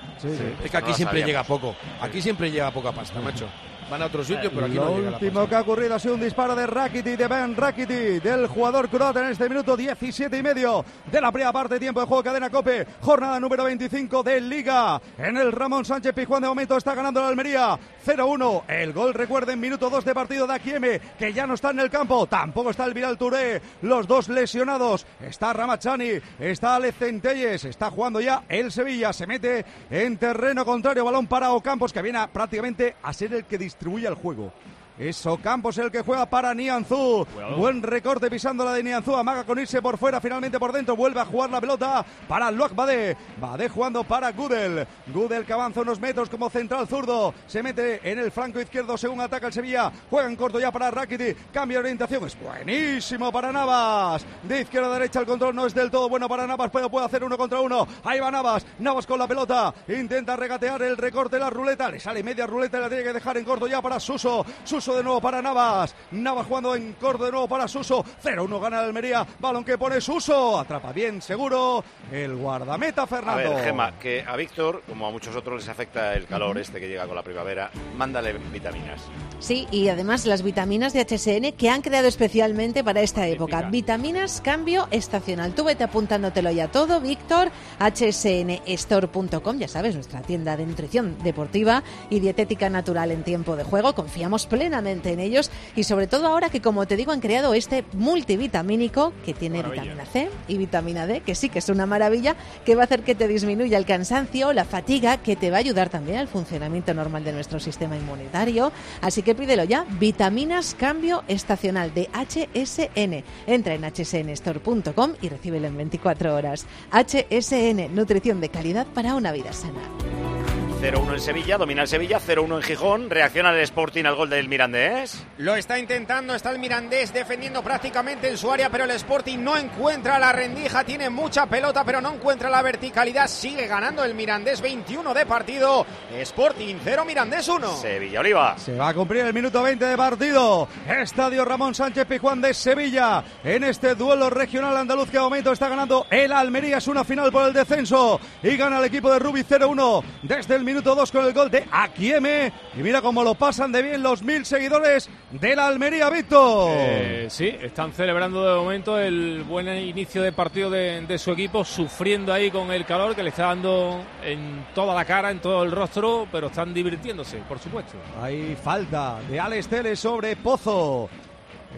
Es que aquí No siempre llega poco. Aquí siempre llega poca pasta, macho. Van a otro sitio, pero aquí Lo no llega la último pasta. que ha ocurrido ha sido un disparo de Rakiti, de Ben Rakiti, del jugador croata en este minuto 17 y medio de la primera parte, tiempo de juego, cadena Cope, jornada número 25 de Liga. En el Ramón Sánchez Pizjuán de momento está ganando la Almería 0-1. El gol, recuerden, minuto 2 de partido de Akieme, que ya no está en el campo. Tampoco está el Viral Touré, los dos lesionados. Está Ramachani, está Alex Centelles, está jugando ya el Sevilla. Se mete en terreno contrario, balón para Ocampos, que viene a- prácticamente a ser el que distribuye el juego. Es Ocampos el que juega para Nianzú. Buen recorte pisando la de Nianzú. Amaga con irse por fuera, finalmente por dentro. Vuelve a jugar la pelota para Luak Bade. Bade jugando para Gudel. Gudel que avanza unos metros como central zurdo. Se mete en el flanco izquierdo según ataca el Sevilla. Juega en corto ya para Rakiti. Cambia de orientación. Es buenísimo para Navas. De izquierda a derecha el control no es del todo bueno para Navas, pero puede hacer uno contra uno. Ahí va Navas. Navas con la pelota. Intenta regatear el recorte de la ruleta. Le sale media ruleta y la tiene que dejar en corto ya para Suso. Suso de nuevo para Navas. Navas jugando en corto de nuevo para Suso. 0-1 gana el Almería. Balón que pone Suso. Atrapa bien, seguro. El guardameta A Fernando. ver, Gema, que a Víctor, como a muchos otros, les afecta el calor este que llega con la primavera. Mándale vitaminas. Sí, y además las vitaminas de HSN que han creado especialmente para esta época. Vitaminas cambio estacional. Tú vete apuntándotelo ya todo, Víctor. hsnstore.com, ya sabes, nuestra tienda de nutrición deportiva y dietética natural en tiempo de juego. Confiamos plenamente en ellos y sobre todo ahora que, como te digo, han creado este multivitamínico que tiene vitamina C y vitamina D, que sí que es una maravilla, que va a hacer que te disminuya el cansancio, la fatiga, que te va a ayudar también al funcionamiento normal de nuestro sistema inmunitario. Así que pídelo ya, vitaminas cambio estacional de HSN. Entra en hsnstore.com y recíbelo en 24 horas. HSN, nutrición de calidad para una vida sana. 0-1 en Sevilla, domina el Sevilla, 0-1 en Gijón. Reacciona el Sporting al gol del Mirandés. Lo está intentando, está el Mirandés defendiendo prácticamente en su área, pero el Sporting no encuentra la rendija, tiene mucha pelota, pero no encuentra la verticalidad. Sigue ganando el Mirandés 21 de partido. Sporting 0, Mirandés 1. Sevilla Oliva. Se va a cumplir el minuto 20 de partido. Estadio Ramón Sánchez Pijuán de Sevilla. En este duelo regional andaluz que de momento está ganando el Almería. Es una final por el descenso. Y gana el equipo de Rubi 0-1 desde el minuto 2 con el gol de Akieme. Y mira cómo lo pasan de bien los mil seguidores de la Almería, Víctor. Eh, sí, están celebrando de momento el buen inicio de partido de, de su equipo, sufriendo ahí con el calor que le está dando en toda la cara, en todo el rostro, pero están divirtiéndose, por supuesto. Hay falta de Alex Telles sobre Pozo.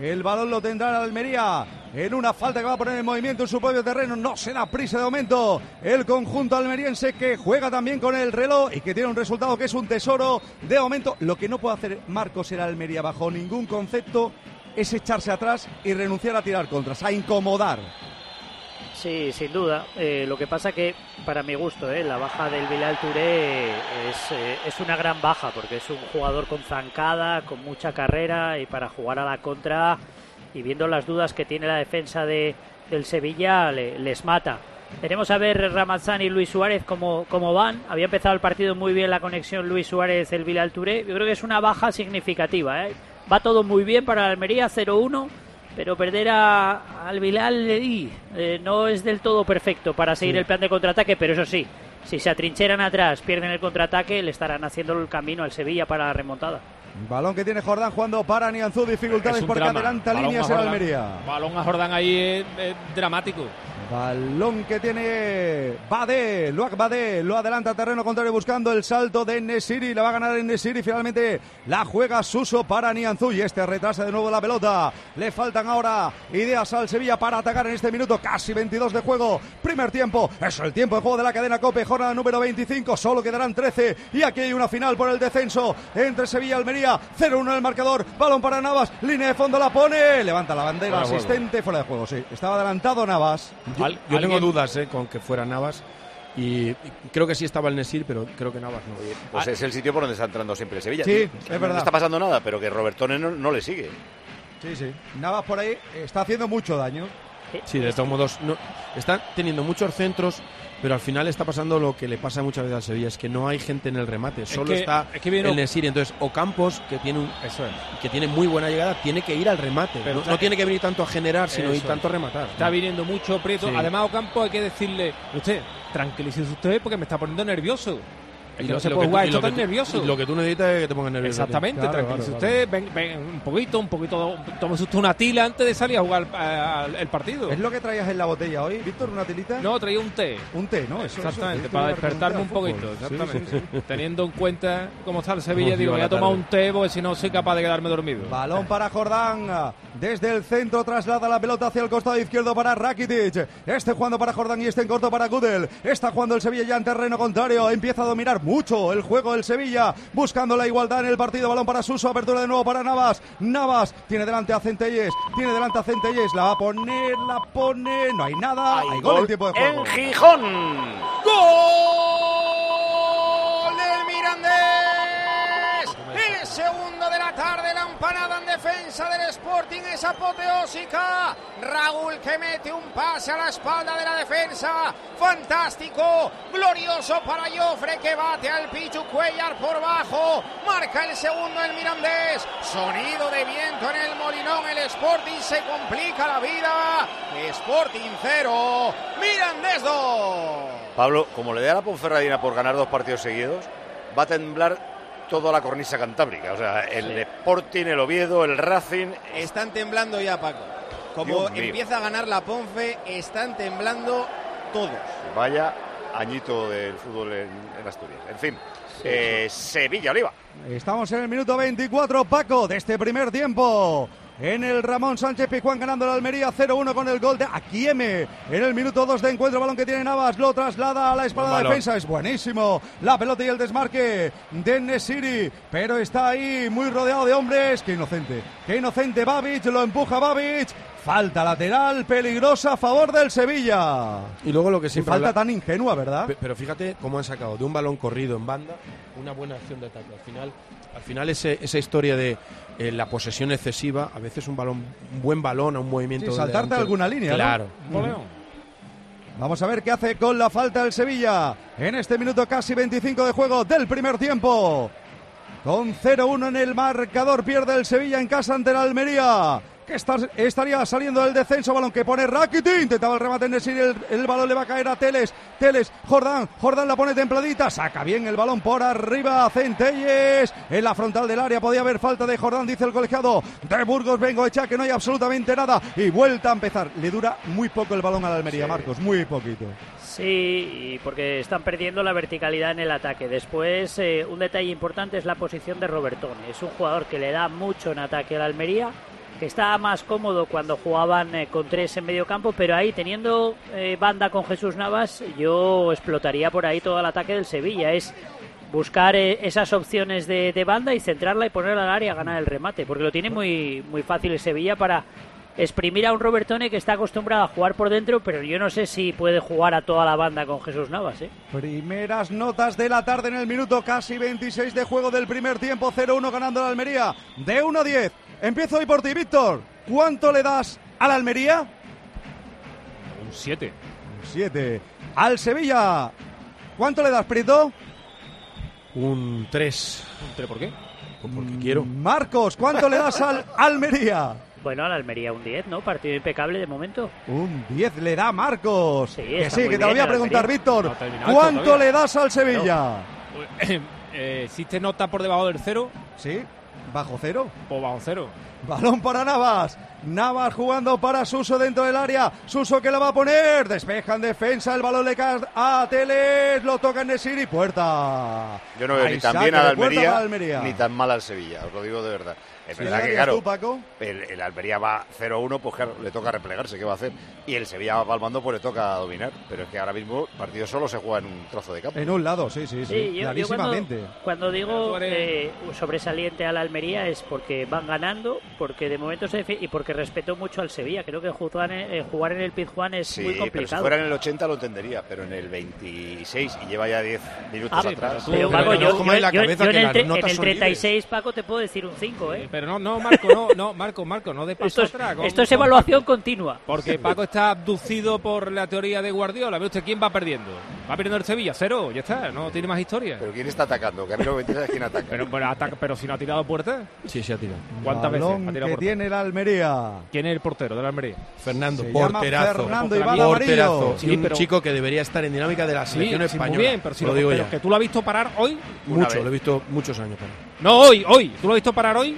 El balón lo tendrá la Almería en una falta que va a poner en movimiento en su propio terreno. No se da prisa de momento el conjunto almeriense que juega también con el reloj y que tiene un resultado que es un tesoro. De momento, lo que no puede hacer Marcos en Almería bajo ningún concepto es echarse atrás y renunciar a tirar contras, a incomodar. Sí, sin duda. Eh, lo que pasa que, para mi gusto, eh, la baja del Bilal Touré es, eh, es una gran baja, porque es un jugador con zancada, con mucha carrera, y para jugar a la contra, y viendo las dudas que tiene la defensa de, del Sevilla, le- les mata. Veremos a ver Ramazán y Luis Suárez cómo, cómo van. Había empezado el partido muy bien la conexión Luis Suárez, el Bilal Touré. Yo creo que es una baja significativa. ¿eh? Va todo muy bien para la Almería, 0-1 pero perder a, al Bilal y, eh, no es del todo perfecto para seguir Sí. el plan de contraataque, pero eso sí, si se atrincheran atrás, pierden el contraataque, le estarán haciendo el camino al Sevilla para la remontada. Balón que tiene Jordán jugando para Nianzú, dificultades porque adelanta Balón líneas en. Almería. Balón a Jordán ahí es, es dramático. Balón que tiene Bade, Luak Bade, lo adelanta a terreno contrario buscando el salto de Nesiri, la va a ganar en Nesiri, finalmente la juega Suso para Nianzú y este retrasa de nuevo la pelota. Le faltan ahora ideas al Sevilla para atacar en este minuto, casi 22 de juego. Primer tiempo, es el tiempo de juego de la cadena Cope, jornada número 25, solo quedarán 13 y aquí hay una final por el descenso entre Sevilla y Almería, 0-1 en el marcador, balón para Navas, línea de fondo la pone, levanta la bandera Fuera asistente, fuera de juego, sí, estaba adelantado Navas. Yo, yo tengo dudas eh, con que fuera Navas. Y, creo que sí estaba el Nesir, pero creo que Navas no. Pues es el sitio por donde está entrando siempre el Sevilla. Sí, tío. es No verdad. está pasando nada, pero que Robertone no, no le sigue. Sí, sí. Navas por ahí está haciendo mucho daño. Sí, de todos modos, no, está teniendo muchos centros, pero al final está pasando lo que le pasa muchas veces al Sevilla, es que no hay gente en el remate, solo que- está es que el Nesiri. Entonces, Ocampos, que tiene un, que tiene muy buena llegada, tiene que ir al remate. Pero no, tiene que venir tanto a generar, sino ir Eso tanto a es. rematar. Está viniendo mucho Prieto. Sí. Además, Ocampo hay que decirle, usted, tranquilícese usted porque me está poniendo nervioso. Lo- no se lo puede que tú- jugar y esto lo que tan tú- nervioso. y lo que tú necesitas es que te pongan nervioso. Exactamente, Claro, usted, ven, ven un poquito, un poquito, tómese usted una tila antes de salir a jugar eh, el partido. ¿Es lo que traías en la botella hoy, Víctor? ¿Una tilita? No, traía un té. Un té, ¿no? Eso, Exactamente, eso, para despertarme un poquito, exactamente. Sí, sí, sí. Teniendo en cuenta cómo está el Sevilla, digo, voy a tomar un té porque si no soy capaz de quedarme dormido. Balón para Jordán. Desde el centro traslada la pelota hacia el costado izquierdo para Rakitic. Este jugando para Jordán y este en corto para Gudel. Está jugando el Sevilla ya en terreno contrario. Empieza a dominar mucho el juego del Sevilla. Buscando la igualdad en el partido. Balón para Suso. Apertura de nuevo para Navas. Navas tiene delante a Centelles. Tiene delante a Centelles. La va a poner, la pone. No hay nada. Hay, gol, en tiempo de juego. En Gijón. ¡Gol segundo de la tarde, la empanada en defensa del Sporting es apoteósica. Raúl que mete un pase a la espalda de la defensa. Fantástico, glorioso para Jofre que bate al Pichu Cuellar por bajo. Marca el segundo el Mirandés. Sonido de viento en el Molinón. El Sporting se complica la vida. Sporting 0, Mirandés 2. Pablo, como le dé a la Ponferradina por ganar dos partidos seguidos, va a temblar toda la cornisa cantábrica. O sea, el Sporting, el Oviedo, el Racing. Están temblando ya, Paco. Como Dios mío. empieza a ganar la Ponfe, están temblando todos. Vaya añito del fútbol en, en Asturias. En fin, eh, Sevilla, Oliva. Estamos en el minuto 24, Paco, de este primer tiempo. En el Ramón Sánchez Pijuán ganando la Almería 0-1 con el gol de Akieme. En el minuto 2 de encuentro, balón que tiene Navas, lo traslada a la espalda de defensa. Es buenísimo. La pelota y el desmarque de Nesiri. Pero está ahí muy rodeado de hombres. Qué inocente. Qué inocente Babic. Lo empuja Babic. Falta lateral peligrosa a favor del Sevilla. Y luego lo que siempre falta habla- tan ingenua, ¿verdad? Pe- Pero fíjate cómo han sacado de un balón corrido en banda una buena acción de ataque. Al final, al final ese- esa historia de eh, la posesión excesiva, a veces un balón, un buen balón, a un movimiento. Sí, saltarte alguna línea, ¿no? Claro. Vamos a ver qué hace con la falta el Sevilla en este minuto casi 25 de juego del primer tiempo. Con 0-1 en el marcador pierde el Sevilla en casa ante la Almería. Que está- estaría saliendo del descenso, balón que pone Rakiti, intentaba el remate en Nesiri, el, el balón le va a caer a Teles, Teles, Jordán, Jordán la pone templadita, saca bien el balón por arriba, Centelles, en la frontal del área podía haber falta de Jordán, dice el colegiado de Burgos, vengo echa que no hay absolutamente nada y vuelta a empezar, le dura muy poco el balón a la Almería, Marcos, muy poquito. Sí, porque están perdiendo la verticalidad en el ataque. Después, eh, un detalle importante es la posición de Robertone. Es un jugador que le da mucho en ataque a la Almería, que estaba más cómodo cuando jugaban eh, con tres en medio campo, pero ahí teniendo eh, banda con Jesús Navas, yo explotaría por ahí todo el ataque del Sevilla. Es buscar eh, esas opciones de, de banda y centrarla y ponerla al área a ganar el remate, porque lo tiene muy, muy fácil el Sevilla para exprimir a un Robertone que está acostumbrado a jugar por dentro, pero yo no sé si puede jugar a toda la banda con Jesús Navas. ¿eh? Primeras notas de la tarde en el minuto casi 26 de juego del primer tiempo, 0-1 ganando la Almería, de 1 a 10. Empiezo hoy por ti, Víctor. ¿Cuánto le das a la Almería? Un 7. 7. Al Sevilla. ¿Cuánto le das, Prieto? Un 3. ¿Un 3 por qué? Pues porque quiero. Marcos, ¿cuánto le das al Almería? Bueno, a la Almería un 10, ¿no? Partido impecable de momento. Un 10 le da Marcos. que está sí, muy que te lo voy a preguntar, Almería. Víctor. No ¿Cuánto todavía. le das al Sevilla? Eh, ¿Existe nota por debajo del cero? Sí, bajo cero. O bajo cero. Balón para Navas. Navas jugando para Suso dentro del área. Suso que la va a poner. Despeja en defensa. El balón le cae a Teles. Lo toca en Nesiri. Puerta. Yo no veo ni tan bien a la Almería, para Almería. ni tan mal al Sevilla, os lo digo de verdad. Es ¿Sí verdad que, claro, tú, Paco? el, el Almería va 0-1, pues claro, le toca replegarse, ¿qué va a hacer? Y el Sevilla va palmando, pues le toca dominar. Pero es que ahora mismo el partido solo se juega en un trozo de campo. En un lado, sí, sí, sí. Sí, yo- yo, clarísimamente. cuando, cuando digo eh, sobresaliente a la Almería es porque van ganando, porque de momento se y porque respeto mucho al Sevilla. Creo que jugar en, eh, jugar en el Pizjuán es Sí, muy pero si complicado. fuera en el 80 lo entendería, pero en el 26 y lleva ya 10 minutos Ah, atrás. pero, Paco, yo, yo- yo- yo en, el, tre- en el 36, Paco, te puedo decir un 5, ¿eh? Pero no, no, Marco, no, no, Marco, Marco, no de paso Esto es, atrás. con- esto es evaluación Paco. continua. Porque Paco está abducido por la teoría de Guardiola. ¿Ve usted quién va perdiendo? Va perdiendo el Sevilla, cero, ya está, no tiene más historia. ¿Pero quién está atacando? Que a mí no me interesa quién ataca. Pero, pero, ataca- pero si no ha tirado puerta. Sí, sí ha tirado. ¿Cuántas veces ha tirado que tiene la Almería. ¿Quién es el portero de la Almería? Fernando, Se porterazo. Fernando Iván porterazo. Un chico que debería estar en dinámica de la selección sí, española. muy bien, pero, si lo lo- digo pero ya. que tú lo has visto parar hoy. Mucho, lo he visto muchos años. Pero. No, hoy, hoy. ¿Tú lo has visto parar hoy?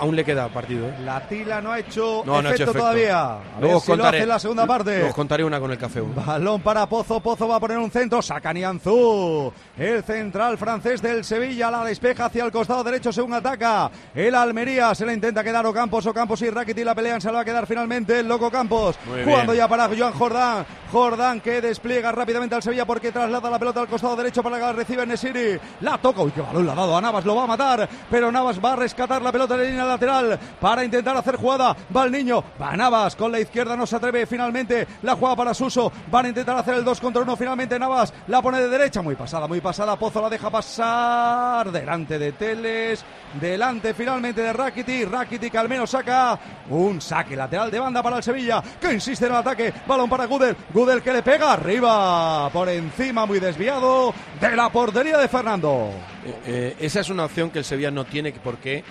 Aún le queda partido, ¿eh? La tila no ha hecho, No, no ha hecho efecto efecto. todavía. A ver Luego os si lo contaré. hace en la segunda parte. Os contaré una con el café. Balón para Pozo, Pozo va a poner un centro, saca Nianzú, el central francés del Sevilla, la despeja hacia el costado derecho según ataca, el Almería se le intenta quedar Ocampos, Ocampos y Rakiti la pelean, se la va a quedar finalmente el Loco Campos, jugando ya para Joan Jordán, Jordán que despliega rápidamente al Sevilla porque traslada la pelota al costado derecho para que la reciba Nesiri, la toca, uy qué balón le ha dado a Navas, lo va a matar, pero Navas va a rescatar la pelota de línea lateral para intentar hacer jugada, va el niño, va Navas. Con la izquierda, no se atreve finalmente, la juega para Suso, van a intentar hacer el 2 contra 1 finalmente. Navas, la pone de derecha, muy pasada, muy pasada, Pozo la deja pasar, delante de Teles, delante finalmente de Rakiti, Rakiti que al menos saca un saque lateral de banda para el Sevilla, que insiste en el ataque, balón para Gudel, Gudel que le pega arriba, por encima muy desviado de la portería de Fernando. Eh, eh, esa es una opción que el Sevilla no tiene por qué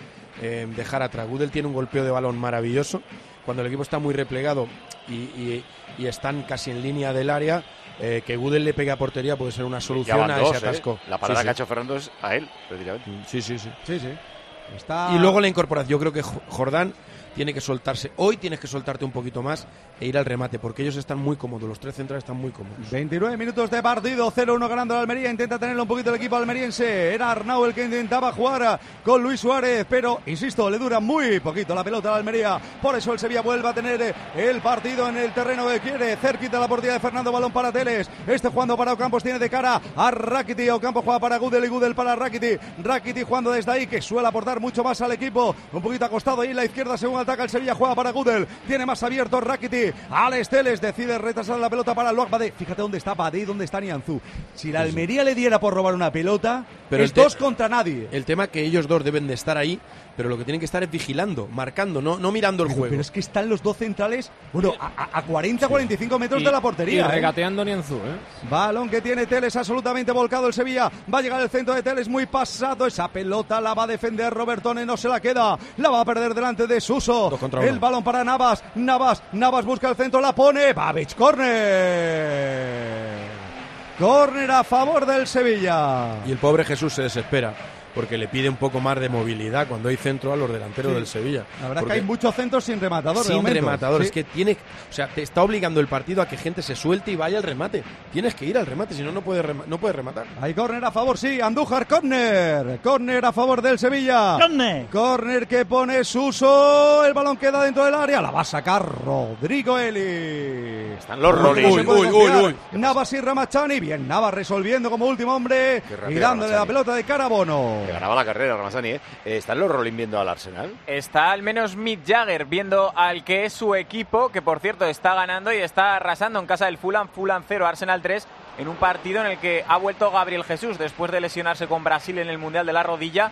eh, dejar atrás. Gudel tiene un golpeo de balón maravilloso. Cuando el equipo está muy replegado y están casi en línea del área, eh, que Gudel le pegue a portería puede ser una solución a ese ¿eh? atasco. La parada Sí, sí. que ha hecho Fernando es a él, precisamente. Sí, sí, sí. Sí, sí. Está... Y luego la incorporación. Yo creo que Jo- Jordán tiene que soltarse. Hoy tienes que soltarte un poquito más e ir al remate, porque ellos están muy cómodos. Los tres centrales están muy cómodos. 29 minutos de partido, 0-1 ganando la Almería, intenta tenerlo un poquito el equipo almeriense, era Arnau el que intentaba jugar con Luis Suárez, pero insisto, le dura muy poquito la pelota a la Almería, por eso el Sevilla vuelve a tener el partido en el terreno que quiere, cerquita la portería de Fernando, balón para Teles, este jugando para Ocampos, tiene de cara a Rakiti, Ocampo juega para Gudel y Gudel para Rakiti, Rakiti jugando desde ahí, que suele aportar mucho más al equipo. Un poquito acostado ahí la izquierda según el Sevilla, juega para Gudel. Tiene más abierto Rakiti. Alex Teles decide retrasar la pelota para Luak Badé. Fíjate dónde está Badé y dónde está Nianzú. Si la Almería le diera por robar una pelota, Pero es dos contra nadie. El tema que ellos dos deben de estar ahí, pero lo que tienen que estar es vigilando, marcando, no, no mirando el Pero, juego. pero es que están los dos centrales, bueno, a, a 40-45 metros Y- de la portería. Y ¿eh? regateando Nianzú, ¿eh? Balón que tiene Teles absolutamente volcado el Sevilla. Va a llegar el centro de Teles muy pasado. Esa pelota la va a defender Robertone, no se la queda. La va a perder delante de Suso. contra El balón para Navas. Navas, Navas busca el centro, la pone. Babich, córner. Córner a favor del Sevilla. Y el pobre Jesús se desespera porque le pide un poco más de movilidad cuando hay centro a los delanteros Sí. del Sevilla. La verdad Porque que hay muchos centros sin rematador. sin rematador, Sí. es que tiene, o sea, te está obligando el partido a que gente se suelte y vaya al remate. Tienes que ir al remate, si no no puedes no puedes rematar. Hay córner a favor, sí, Andújar, córner. Córner a favor del Sevilla. Córner. Córner que pone Suso. El balón queda dentro del área. La va a sacar Rodrigo Eli. Están los Uy, roles. Uy, uy, confiar. uy, Navas y Ramachani. Bien, Navas resolviendo como último hombre. Y dándole la pelota de cara a Bono. Que ganaba la carrera, Ramazani, ¿eh? ¿Están los Rolling viendo al Arsenal? Está al menos Mick Jagger viendo al que es su equipo, que por cierto está ganando y está arrasando en casa del Fulham, Fulham 0, Arsenal 3, en un partido en el que ha vuelto Gabriel Jesús después de lesionarse con Brasil en el Mundial de la Rodilla.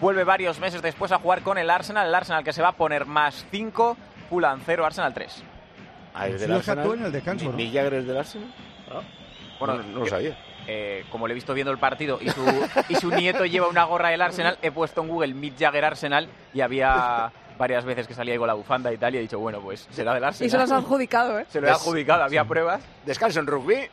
Vuelve varios meses después a jugar con el Arsenal, el Arsenal que se va a poner más 5, Fulham 0, Arsenal 3. Ah, es del Arsenal. tú en el descanso, ¿no? ¿Mick Jagger es del Arsenal? Bueno, no, no lo sabía. Eh, como le he visto viendo el partido y su, y su nieto lleva una gorra del Arsenal, he puesto en Google Mick Jagger Arsenal y había varias veces que salía ahí con la bufanda y tal y he dicho, bueno, pues será del Arsenal. Y se los ha adjudicado, ¿eh? Se lo he adjudicado, había pruebas. Descanso en rugby.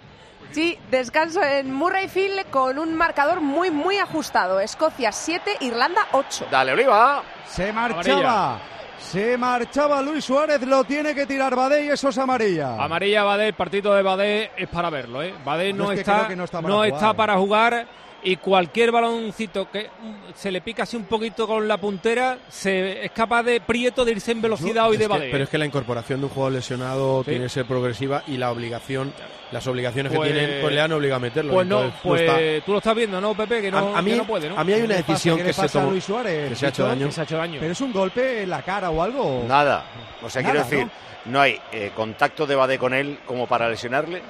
Sí, descanso en Murrayfield con un marcador muy, muy ajustado. Escocia 7, Irlanda 8. Dale, Oliva. Se marchaba. Se marchaba Luis Suárez. Lo tiene que tirar Badé y eso es amarilla. Amarilla Badé, el partido de Badé es para verlo, ¿eh? Badé no, Yo es que está, que no está para no jugar. está para jugar y cualquier baloncito que mm, se le pica así un poquito con la puntera, se es capaz de Prieto de irse en velocidad hoy Es de que- pero es que la incorporación de un jugador lesionado Sí. tiene que ser progresiva y la obligación, las obligaciones Pues- que tienen, pues le han obligado a meterlo. Pues no, pues está. tú lo estás viendo, ¿no, Pepe? Que no, A- a mí- que no puede, ¿no? a mí hay una decisión ¿Qué que se tomó- Luis Suárez? que se ha hecho daño. Que se ha hecho daño. ¿Pero es un golpe en la cara o algo? Nada. O sea, quiero decir, no, hay eh, contacto de Badé con él como para lesionarle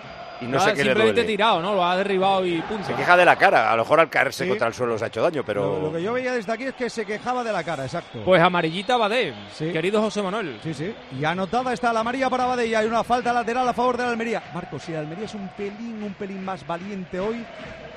y no Nada, sé qué le duele. tirado, ¿no? Lo ha derribado y punto. Se queja de la cara. A lo mejor al caerse Sí. contra el suelo se ha hecho daño, pero... Lo, lo que yo veía desde aquí es que se quejaba de la cara, exacto. Pues amarillita Badé, Sí. querido José Manuel. Sí, sí. Y anotada está la amarilla para Badé y hay una falta lateral a favor de la Almería. Marcos, si la Almería es un pelín, un pelín más valiente hoy,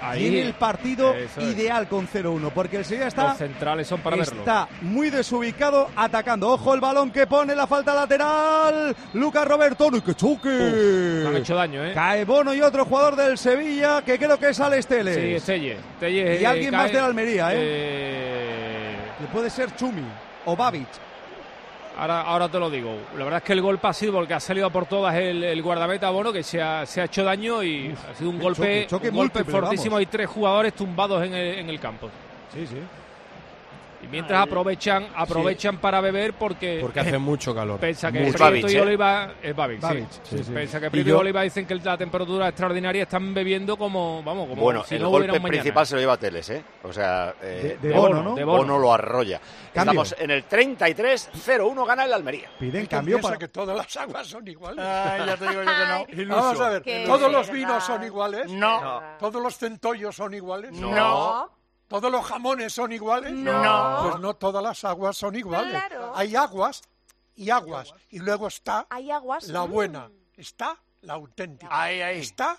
Ahí. tiene el partido Eso es. ideal con 0-1, porque el Sevilla está Los centrales son para verlo. Está muy desubicado atacando. Ojo el balón que pone la falta lateral. Lucas Roberto. ¡Uy, qué choque! Han hecho daño, ¿eh? Cae Bono y otro jugador del Sevilla que creo que es Alex. Sí, es Telle. Telle, Y eh, alguien cae- más de la Almería, ¿eh? eh, Que puede ser Chumi o Babic. Ahora, ahora te lo digo. La verdad es que el golpe ha sido porque ha salido por todas el, el guardameta Bono, que se ha, se ha hecho daño y ha sido un golpe, choque, choque un golpe múltiple, fortísimo. vamos. Hay tres jugadores tumbados en el, en el campo. Sí, sí. Y mientras aprovechan aprovechan para beber porque, Porque hace mucho calor. Pensa que Mucho. Prieto Babic, y. Oliva es Babic, sí. Babic, sí, sí. Pensa que Y Prieto y, yo- Oliva dicen que la temperatura es extraordinaria, están bebiendo como vamos, como Bueno, si el no golpe principal se lo lleva Teles, ¿eh? O sea, eh, De- de Bono, ¿no? de Bono. Bono. lo arrolla. Cambio. Estamos en el 33-0-1, gana el Almería. Piden ¿Y cambio para. que todas las aguas son iguales? ya te digo yo que no. Vamos a ver, ¿todos es los vinos son iguales? No. ¿Todos los centollos son iguales? No. ¿Todos los jamones son iguales? No. Pues no todas las aguas son iguales. Claro. Hay aguas y aguas. Y luego está Hay aguas. la mm. buena, está la auténtica, Ahí, ahí. está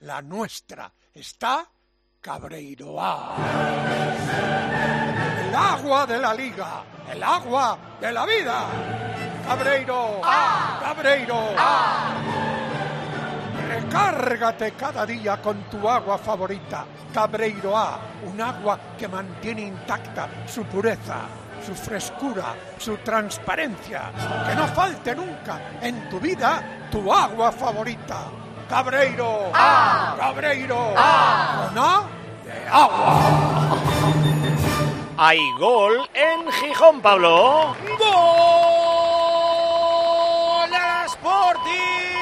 la nuestra, está Cabreiroa. El agua de la liga, el agua de la vida. Cabreiro, Cabreiro. Recárgate cada día con tu agua favorita, Cabreiro A, un agua que mantiene intacta su pureza, su frescura, su transparencia. Que no falte nunca en tu vida tu agua favorita. Cabreiro A, Cabreiro A, con A de agua. Hay gol en Gijón, Pablo. ¡Gol al Sporting!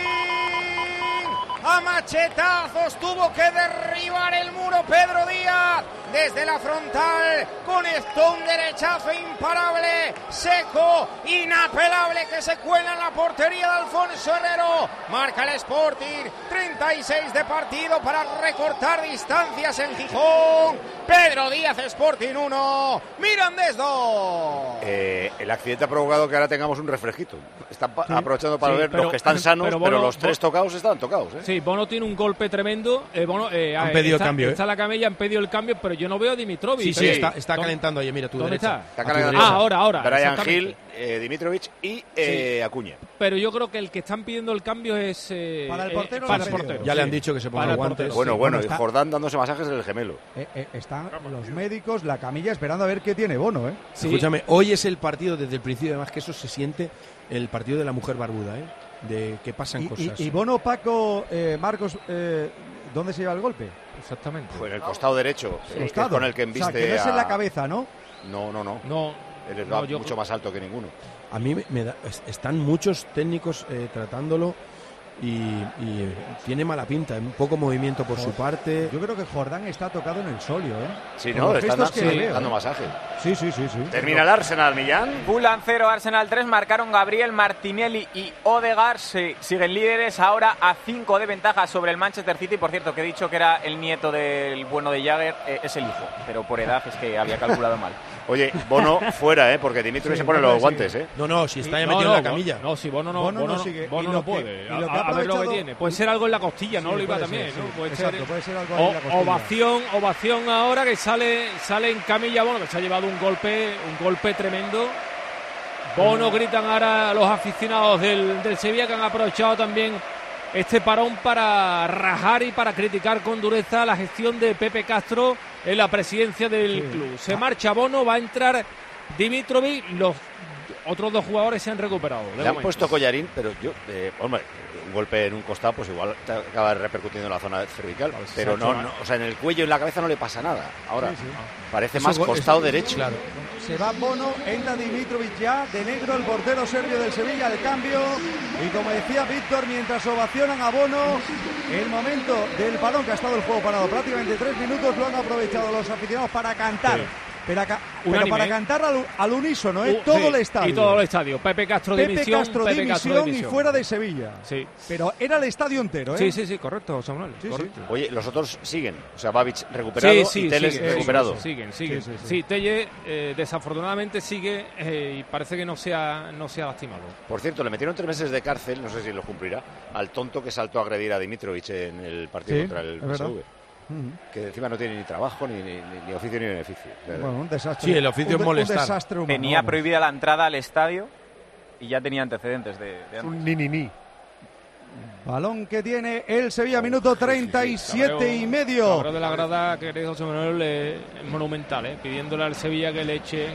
Machetazos tuvo que derribar el muro Pedro Díaz desde la frontal con stone derechazo imparable, seco, inapelable que se cuela en la portería de Alfonso Herrero. Marca el Sporting, 36 de partido para recortar distancias en Gijón. Pedro Díaz Sporting 1, Mirandés 2. Eh, el accidente ha provocado que ahora tengamos un refresquito. Están Sí. aprovechando para Sí, ver pero- los que están sanos, pero pero, Bono- los tres tocados están tocados. ¿eh? Sí, Bono tiene un golpe tremendo. Eh, Bono, eh, Han pedido está, cambio, ¿eh? Está la camilla, han pedido el cambio, pero yo no veo a Dimitrovic. Sí, sí, está, está ¿Dónde- calentando ahí, mira, tu ¿Dónde derecha. está? Está derecha. Ah, ahora, ahora. Brian. Hill, eh, Dimitrovic y eh, Acuña. Pero yo creo que el que están pidiendo el cambio es. eh, Para el eh, portero para el portero. Ya le han dicho que se ponga guantes. Bueno, Sí, bueno, y está- Jordán dándose masajes del gemelo. Eh, eh, están los médicos, la camilla, esperando a ver qué tiene Bono, ¿eh? Sí. Escúchame, hoy es el partido desde el principio, además que eso se siente el partido de la mujer barbuda, ¿eh? De que pasan Y, y- cosas. y Bono, Paco, eh, Marcos, eh, ¿dónde se lleva el golpe? Exactamente. Fue en el costado derecho, Costado. con el que O sea, que no es en a- la cabeza, ¿no? No, no, no. No, Él es no, va yo- mucho más alto que ninguno. A mí me, da- es- están muchos técnicos eh, tratándolo y, y tiene mala pinta, un poco movimiento por su parte. Yo creo que Jordán está tocado en el solio, ¿eh? Sí, no, los están que sí, le veo, dando ¿eh? masaje. Sí, sí, sí, sí. Termina el Arsenal, Millán. Fulham 0, Arsenal 3, marcaron Gabriel Martinelli y Odegaard, se- siguen líderes ahora a 5 de ventaja sobre el Manchester City, por cierto que he dicho que era el nieto del bueno de Jagger, eh, es el hijo, pero por edad es que había calculado mal. Oye, Bono fuera, ¿eh? Porque Dimitrovic Sí, se pone los sigue. guantes, ¿eh? No, no, si está ya No, metido no, en la camilla. No, si Bono no, Bono no Bono sigue. Bono Y no lo que- puede. y lo que A- a, ver lo que tiene. Puede ser algo en la costilla, ¿no? Sí, Lo iba puede también, ser, ¿no? sí. Puede Exacto, ser- puede ser algo ahí en O- la costilla. ovación, ovación ahora que sale, sale en camilla Bono, que se ha llevado un golpe, un golpe tremendo. Bono gritan ahora los aficionados del, del Sevilla que han aprovechado también este parón para rajar y para criticar con dureza la gestión de Pepe Castro en la presidencia del Sí. club. Se marcha Bono, va a entrar Dimitrovic, los otros dos jugadores se han recuperado. Le han puesto collarín, pero yo, eh, hombre, golpe en un costado, pues igual te acaba repercutiendo en la zona cervical. Pero no, no, o sea, en el cuello y en la cabeza no le pasa nada. Ahora, Sí, sí. parece Eso más costado eso- derecho. Claro. Se va Bono, entra Dimitrovic ya, de negro el portero serbio del Sevilla, el cambio. Y como decía Víctor, mientras ovacionan a Bono, el momento del balón que ha estado el juego parado prácticamente tres minutos, lo han aprovechado los aficionados para cantar. Sí. Pero, acá- pero Unánime, para ¿eh? cantar al, al unísono, ¿eh? Uh, todo sí, el estadio. Y todo el estadio. Pepe Castro Pepe dimisión, Castro Pepe dimisión Castro y dimisión. fuera de Sevilla. Sí. Pero era el estadio entero, ¿eh? Sí, sí, sí, correcto, Samuel. Sí, sí. correcto. Oye, los otros siguen. O sea, Babic recuperado Sí, sí, y Teles sigue, recuperado. Siguen, siguen. Sí, Sí, sí, sí. Telle eh, desafortunadamente sigue eh, y parece que no se ha, no se ha lastimado. Por cierto, le metieron tres meses de cárcel, no sé si lo cumplirá, al tonto que saltó a agredir a Dimitrovic en el partido Sí, contra el. PSV. Que encima no tiene ni trabajo, ni, ni, oficio, ni beneficio. Bueno, un desastre. Sí, el oficio Un es un desastre humano, Tenía vamos. prohibida la entrada al estadio y ya tenía antecedentes de, de Es antes. un ni ni ni. Balón que tiene el Sevilla, minuto 37 y medio. Cabreo de la grada, querido José Manuel, eh, es monumental, eh, pidiéndole al Sevilla que le echen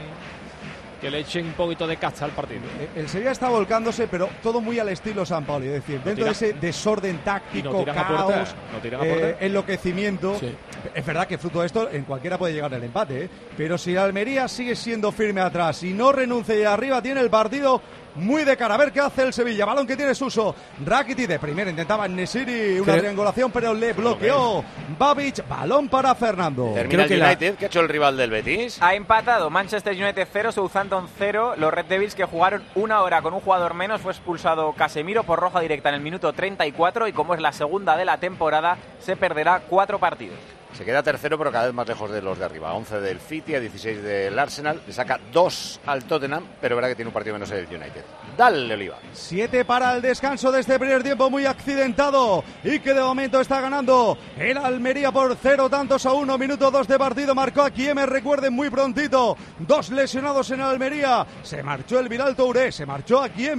que le echen un poquito de casta al partido. Eh, El Sevilla está volcándose, pero todo muy al estilo San Pauli. Es decir, dentro de tiran- ese desorden táctico, no caos, no eh, enloquecimiento. Sí. Es verdad que fruto de esto, en cualquiera puede llegar el empate. ¿eh? Pero si Almería sigue siendo firme atrás y no renuncia y arriba, tiene el partido muy de cara. A ver qué hace el Sevilla. Balón que tiene Suso. Rakiti de primera intentaba Nesiri una triangulación, pero le bloqueó. Babic, balón para Fernando. Termina Creo que el la- United, que ha hecho el rival del Betis. Ha empatado Manchester United 0, Southampton 0. Los Red Devils que jugaron una hora con un jugador menos fue expulsado Casemiro por roja directa en el minuto 34 y como es la segunda de la temporada se perderá cuatro partidos. Se queda tercero, pero cada vez más lejos de los de arriba. 11 del City, a 16 del Arsenal. Le saca 2 al Tottenham, pero verá que tiene un partido menos el United. Dale, Oliva. Siete para el descanso de este primer tiempo muy accidentado y que de momento está ganando el Almería por cero tantos a uno. Minuto dos de partido marcó aquí me recuerden muy prontito. Dos lesionados en Almería. Se marchó el Viral Touré, se marchó aquí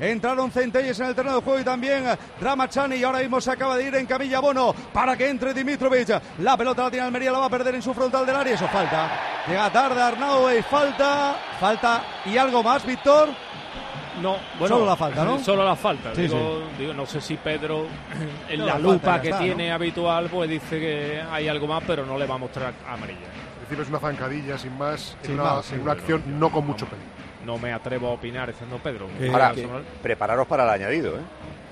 Entraron Centelles en el terreno de juego y también Ramachani y ahora mismo se acaba de ir en camilla Bono para que entre Dimitrovic. La pelota la tiene Almería, la va a perder en su frontal del área. Eso falta. Llega tarde Arnau y falta. Falta y algo más, Víctor. No, bueno, Solo la falta, ¿no? Solo la falta. Sí, digo, digo, no sé si Pedro, en No, la la lupa que está, tiene ¿no? habitual, pues dice que hay algo más, pero no le va a mostrar amarilla. En principio es una zancadilla sin más, en Sin una, más, sí, en una acción no con mucho peligro. No me atrevo a opinar, diciendo Pedro. Ahora, prepararos para el añadido, ¿eh?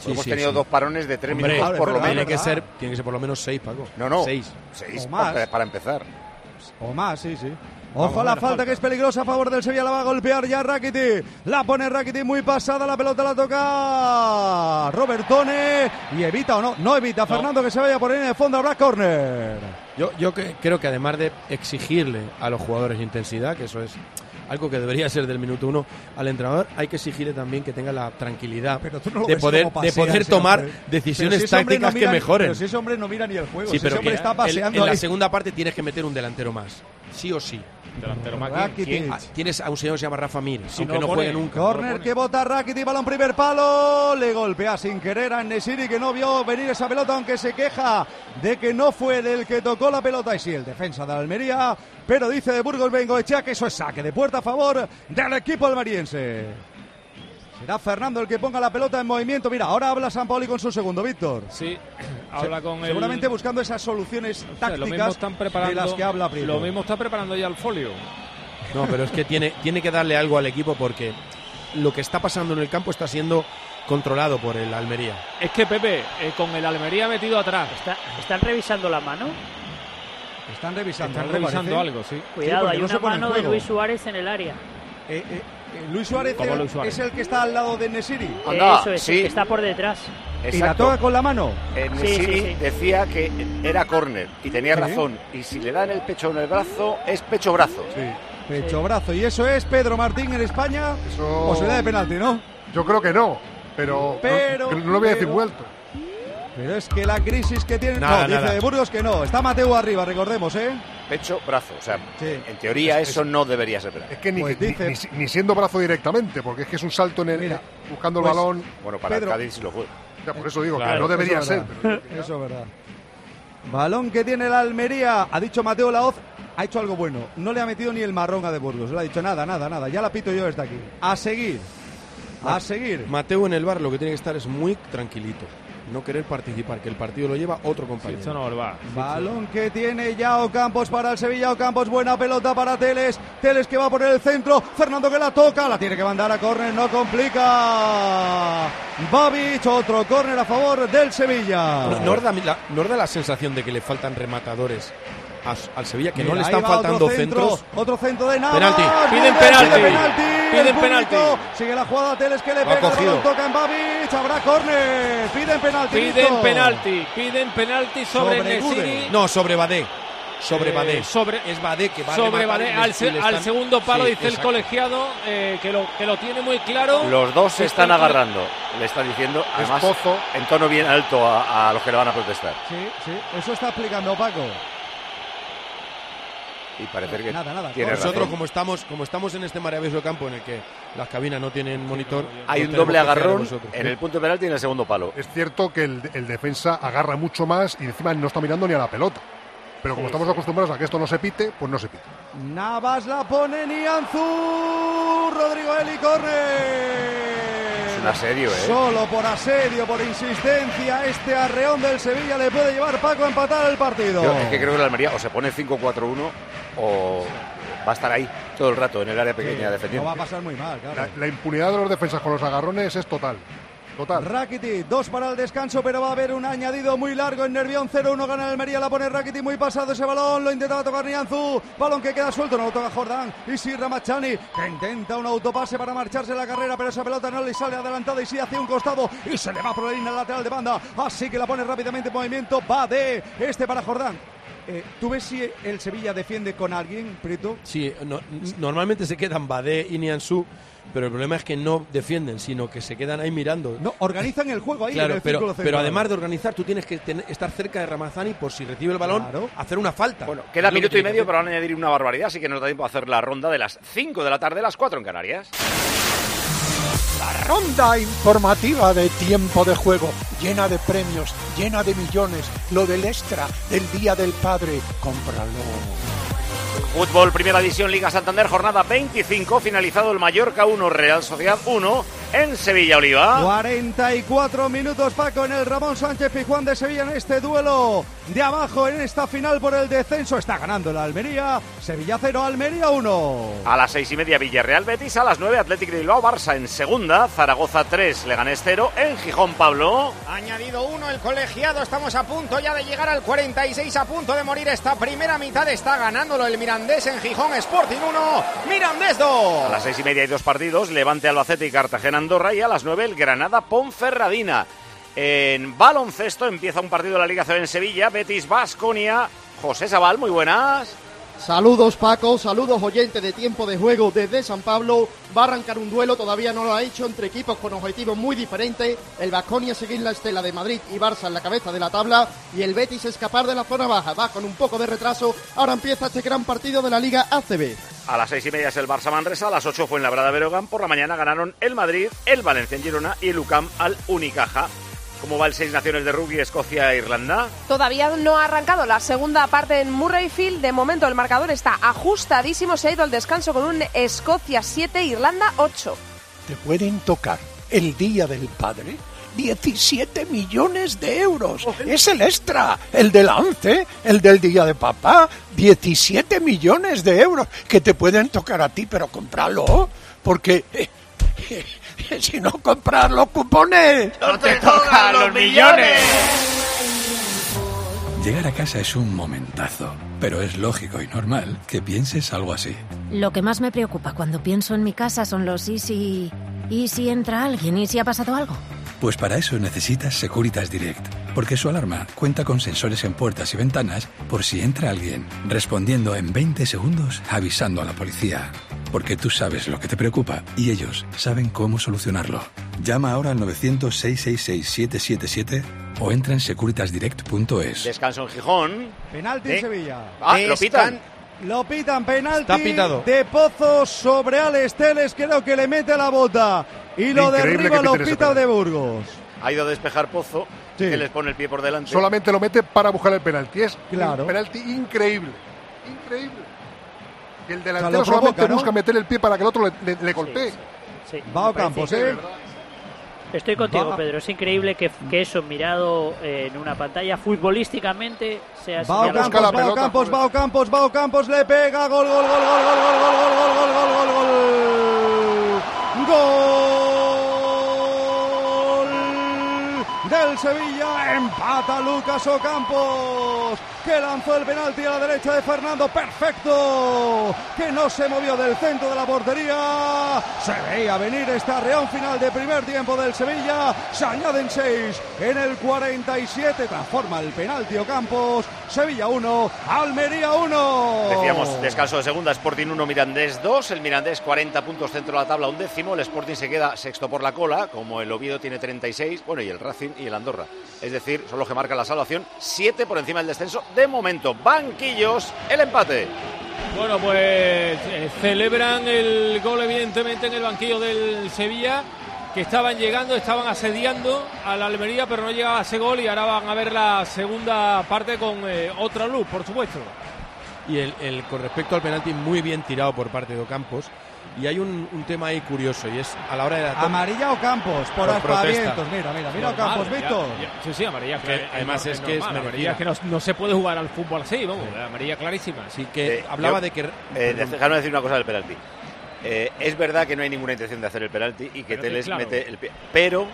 Sí, Hemos sí, tenido sí. dos parones de tres Hombre, minutos por lo tiene menos. que ser Tiene que ser por lo menos seis, Paco. No, no. Seis. Seis O más. para- para empezar. O más, sí, sí. Ojo a la falta, que es peligrosa a favor del Sevilla, la va a golpear ya Rakiti. La pone Rakiti muy pasada, la pelota la toca Robertone y evita o no, no evita Fernando que se vaya por ahí en el fondo, habrá córner. Yo, yo que- creo que además de exigirle a los jugadores intensidad, que eso es algo que debería ser del minuto uno, al entrenador hay que exigirle también que tenga la tranquilidad no de poder, de poder tomar decisiones no tácticas mira que ni- mejoren. Pero si ese hombre no mira ni el juego, Sí, si pero ese hombre está paseando en, la segunda parte tienes que meter un delantero más, sí o sí. Delantero. Rakitic. ¿quién? Ah, Tienes a un señor que se llama Rafa Mir, Si aunque no no, juegue nunca. Corner que bota Rakiti, balón primer palo, le golpea sin querer a Nesiri que no vio venir esa pelota aunque se queja de que no fue él el que tocó la pelota y sí, el defensa de la Almería, pero dice de Burgos Bengoechea que eso es saque de puerta a favor del equipo almeriense. Será Fernando el que ponga la pelota en movimiento. Mira, ahora habla San Paoli con su segundo, Víctor. Sí, habla con el- Seguramente buscando esas soluciones O sea, tácticas están de preparando, las que habla Prieto. Lo mismo está preparando ya el folio. No, pero es que tiene, tiene que darle algo al equipo porque lo que está pasando en el campo está siendo controlado por el Almería. Es que Pepe, eh, con el Almería metido atrás. ¿Están revisando la mano? Están revisando, Están algo, revisando algo, sí. Cuidado, hay no se una mano de. Luis Suárez en el área. Eh, eh, Luis Suárez, ¿Cómo el- Luis Suárez? es el que está al lado de Nesiri. Anda, Eso es, sí. que está por detrás. Y la Exacto. toca con la mano. Eh, Sí, Nesiri sí, sí. decía que era córner y tenía Sí. razón. Y si le dan el pecho en el brazo, es pecho-brazo. Pecho brazo. Y eso es Pedro Martín en España. Eso- Posibilidad de penalti, ¿no? Yo creo que no, pero, Pero- no, no lo voy a decir pero- vuelto. Pero es que la crisis que tiene. Nada, no, dice de Burgos que no. Está Mateo arriba, recordemos, ¿eh? Pecho-brazo. O sea, Sí. en teoría eso no debería ser penal. Es que ni, Pues ni- dice- ni- ni siendo brazo directamente, porque es que es un salto en el, Mira, buscando el pues- balón. Bueno, para Pedro- el Cádiz lo fue. Ya, por eso digo Claro, que no debería Eso ser. Eso es verdad. Balón que tiene la Almería. Ha dicho Mateo Laoz. Ha hecho algo bueno. No le ha metido ni el marrón a de Burgos. Le ha dicho nada, nada, nada. Ya la pito yo desde aquí. A seguir. A seguir. Mateo en el bar lo que tiene que estar es muy tranquilito, no querer participar, que el partido lo lleva otro Sí, compañero. esto no va. Balón que tiene Yao Campos para el Sevilla. Campos, buena pelota para Teles. Teles que va por el centro. Fernando que la toca. La tiene que mandar a córner. No complica. Babic, otro córner a favor del Sevilla. ¿No, no os da, la, no os da la sensación de que le faltan rematadores a- al Sevilla, que no Mira, le ahí están faltando otro centro, centros? Otro centro de Navas. Penalti. Piden penalti. pide penalti. Piden El penalti. Sigue la jugada Teles que le pega. el cogido. toca en Babic. Habrá córner. Piden penalti. Piden penalti, piden penalti sobre, Sobre Nesiri. No, sobre Badé. Sobre Eh, Badé. sobre- es Badé que va a sobre Badé, le- al, se- le al están- segundo palo Sí, dice el exacto. colegiado eh, que, lo, que lo tiene muy claro. Los dos se están Esto- agarrando. Le está diciendo, además, Pozo. en tono bien alto a, a los que le van a protestar. Sí, sí. Eso está explicando Paco. Y parece que Nada, nada. tiene Nosotros, razón. como estamos, como estamos en este maravilloso campo en el que las cabinas no tienen monitor, Hay un doble agarrón en el punto de penalti y en el segundo palo. Es cierto que el, el defensa agarra mucho más y encima no está mirando ni a la pelota. Pero como estamos acostumbrados a que esto no se pite, pues no se pite. Navas la pone Nianzú. Rodrigo Eli corre. Es un asedio, ¿eh? Solo por asedio, por insistencia, este arreón del Sevilla le puede llevar Paco a empatar el partido. Yo es que creo que la Almería o se pone 5-4-1 o va a estar ahí todo el rato en el área pequeña No defendiendo. va a pasar muy mal, claro. La, la impunidad de los defensas con los agarrones es total. Total. Rakiti, dos para el descanso, pero va a haber un añadido muy largo en Nervión. 0-1 gana el Almería, la pone Rakiti muy pasado ese balón, lo intentaba tocar Nianzú, balón que queda suelto, no lo toca Jordán. Y sí, Ramachani, que intenta un autopase para marcharse la carrera, pero esa pelota no le sale adelantada y sí hacia un costado y se le va por la línea lateral de banda. Así que la pone rápidamente en movimiento, va de este para Jordán. Eh, ¿Tú ves si el Sevilla defiende con alguien, Prieto? Sí, no- normalmente se quedan Badé y Nianzú, pero el problema es que no defienden, sino que se quedan ahí mirando. No, organizan el juego ahí en Claro, el pero, círculo pero además de organizar, tú tienes que tener- estar cerca de Ramazani por si recibe el balón, Claro. hacer una falta. Bueno, Es queda que minuto y medio, hacer. pero van a añadir una barbaridad, así que nos da tiempo a hacer la ronda de las 5 de la tarde, las 4 en Canarias. La ronda informativa de tiempo de juego, llena de premios, llena de millones, lo del extra del Día del Padre, cómpralo. Fútbol, Primera División, Liga Santander, jornada 25, finalizado el Mallorca 1, Real Sociedad 1 en Sevilla Oliva. 44 minutos Paco en el Ramón Sánchez Pizjuán de Sevilla en este duelo de abajo en esta final por el descenso. Está ganando la Almería. Sevilla 0, Almería 1. A las seis y media Villarreal Betis, a las nueve Atlético de Bilbao Barça en segunda, Zaragoza 3, Leganés 0, en Gijón Pablo. Añadido uno el colegiado, estamos a punto ya de llegar al 46, a punto de morir esta primera mitad, está ganándolo el Mirandés en Gijón Sporting 1, Mirandés 2. A las seis y media hay dos partidos, Levante Albacete y Cartagena Andorra y a las nueve el Granada Ponferradina. En baloncesto empieza un partido de la Liga CB en Sevilla, Betis Basconia. José Sabal, muy buenas. Saludos Paco, saludos oyentes de tiempo de juego desde San Pablo. Va a arrancar un duelo, todavía no lo ha hecho, entre equipos con objetivos muy diferentes. El Vasconia seguir la estela de Madrid y Barça en la cabeza de la tabla y el Betis escapar de la zona baja. Va con un poco de retraso. Ahora empieza este gran partido de la Liga ACB. A las seis y media es el Barça Manresa, a las ocho fue en Labrada Berogán. Por la mañana ganaron el Madrid, el Valencia en Girona y el UCAM al Unicaja. ¿Cómo va el Seis Naciones de Rugby, Escocia e Irlanda? Todavía no ha arrancado la segunda parte en Murrayfield. De momento el marcador está ajustadísimo. Se ha ido al descanso con un Escocia 7, Irlanda 8. Te pueden tocar el Día del Padre 17 millones de euros. Es el extra, el del lance, el del Día de Papá. 17 millones de euros que te pueden tocar a ti, pero comprarlo. Porque eh, eh, si no compras los cupones, no te tocan los millones. Llegar a casa es un momentazo, pero es lógico y normal que pienses algo así. Lo que más me preocupa cuando pienso en mi casa son los y si... ¿Y si entra alguien? ¿Y si ha pasado algo? Pues para eso necesitas Securitas Direct, porque su alarma cuenta con sensores en puertas y ventanas por si entra alguien, respondiendo en 20 segundos avisando a la policía. Porque tú sabes lo que te preocupa y ellos saben cómo solucionarlo. Llama ahora al 900-666-777 o entra en securitasdirect.es. Descanso en Gijón. Penalti De- en Sevilla. Ah, lo pitan. Lo pitan penalti Está pitado. de Pozos sobre Alex Teles, creo que le mete la bota y lo Increíble derriba que lo piten ese pita penalti. de Burgos. Ha ido a despejar Pozo, Sí. que les pone el pie por delante. Solamente lo mete para buscar el penalti. Es Claro. un penalti increíble. Increíble. Y el O sea, delantero solamente provoca, ¿no? busca meter el pie para que el otro le, le- le golpee. Sí, Va parece Campos, ¿eh? Estoy contigo, Va- Pedro. Es increíble que, que eso mirado eh, en una pantalla futbolísticamente sea señalado. Campos, Bao Campos. Bao Campos, Bao Campos le pega, gol, gol, gol, gol, gol, gol, gol, gol, gol, gol, gol, gol, gol, del Sevilla, empata Lucas Ocampos, que lanzó el penalti a la derecha de Fernando, perfecto, que no se movió del centro de la portería, se veía venir esta reón final de primer tiempo del Sevilla, se añaden seis en el 47, transforma el penalti Ocampos, Sevilla 1, Almería 1. Decíamos, descanso de segunda, Sporting 1, Mirandés 2. El Mirandés 40 puntos centro de la tabla, un décimo. El Sporting se queda sexto por la cola, como el Oviedo tiene 36. Bueno, y el Racing y el Andorra. Es decir, son los que marcan la salvación. Siete por encima del descenso. De momento, banquillos, el empate. Bueno, pues eh, celebran el gol evidentemente en el banquillo del Sevilla, que estaban llegando, estaban asediando a la Almería, pero no llegaba ese gol y ahora van a ver la segunda parte con eh, otra luz, por supuesto. Y el, el- con respecto al penalti, muy bien tirado por parte de Ocampos. Y hay un, un tema ahí curioso, y es a la hora de la toma- Amarilla Ocampos, por, Por aspavientos, protesta. mira, mira, mira Normal, Ocampos, ya- Víctor. Sí, sí, amarilla. Que además es que es normal, merecida. amarilla, que no, no se puede jugar al fútbol así, vamos, amarilla clarísima. Así que Eh, hablaba yo- de que... Eh, déjame decir una cosa del penalti. Eh, es verdad que no hay ninguna intención de hacer el penalti y que Pero que Teles claro. mete el pie. Pero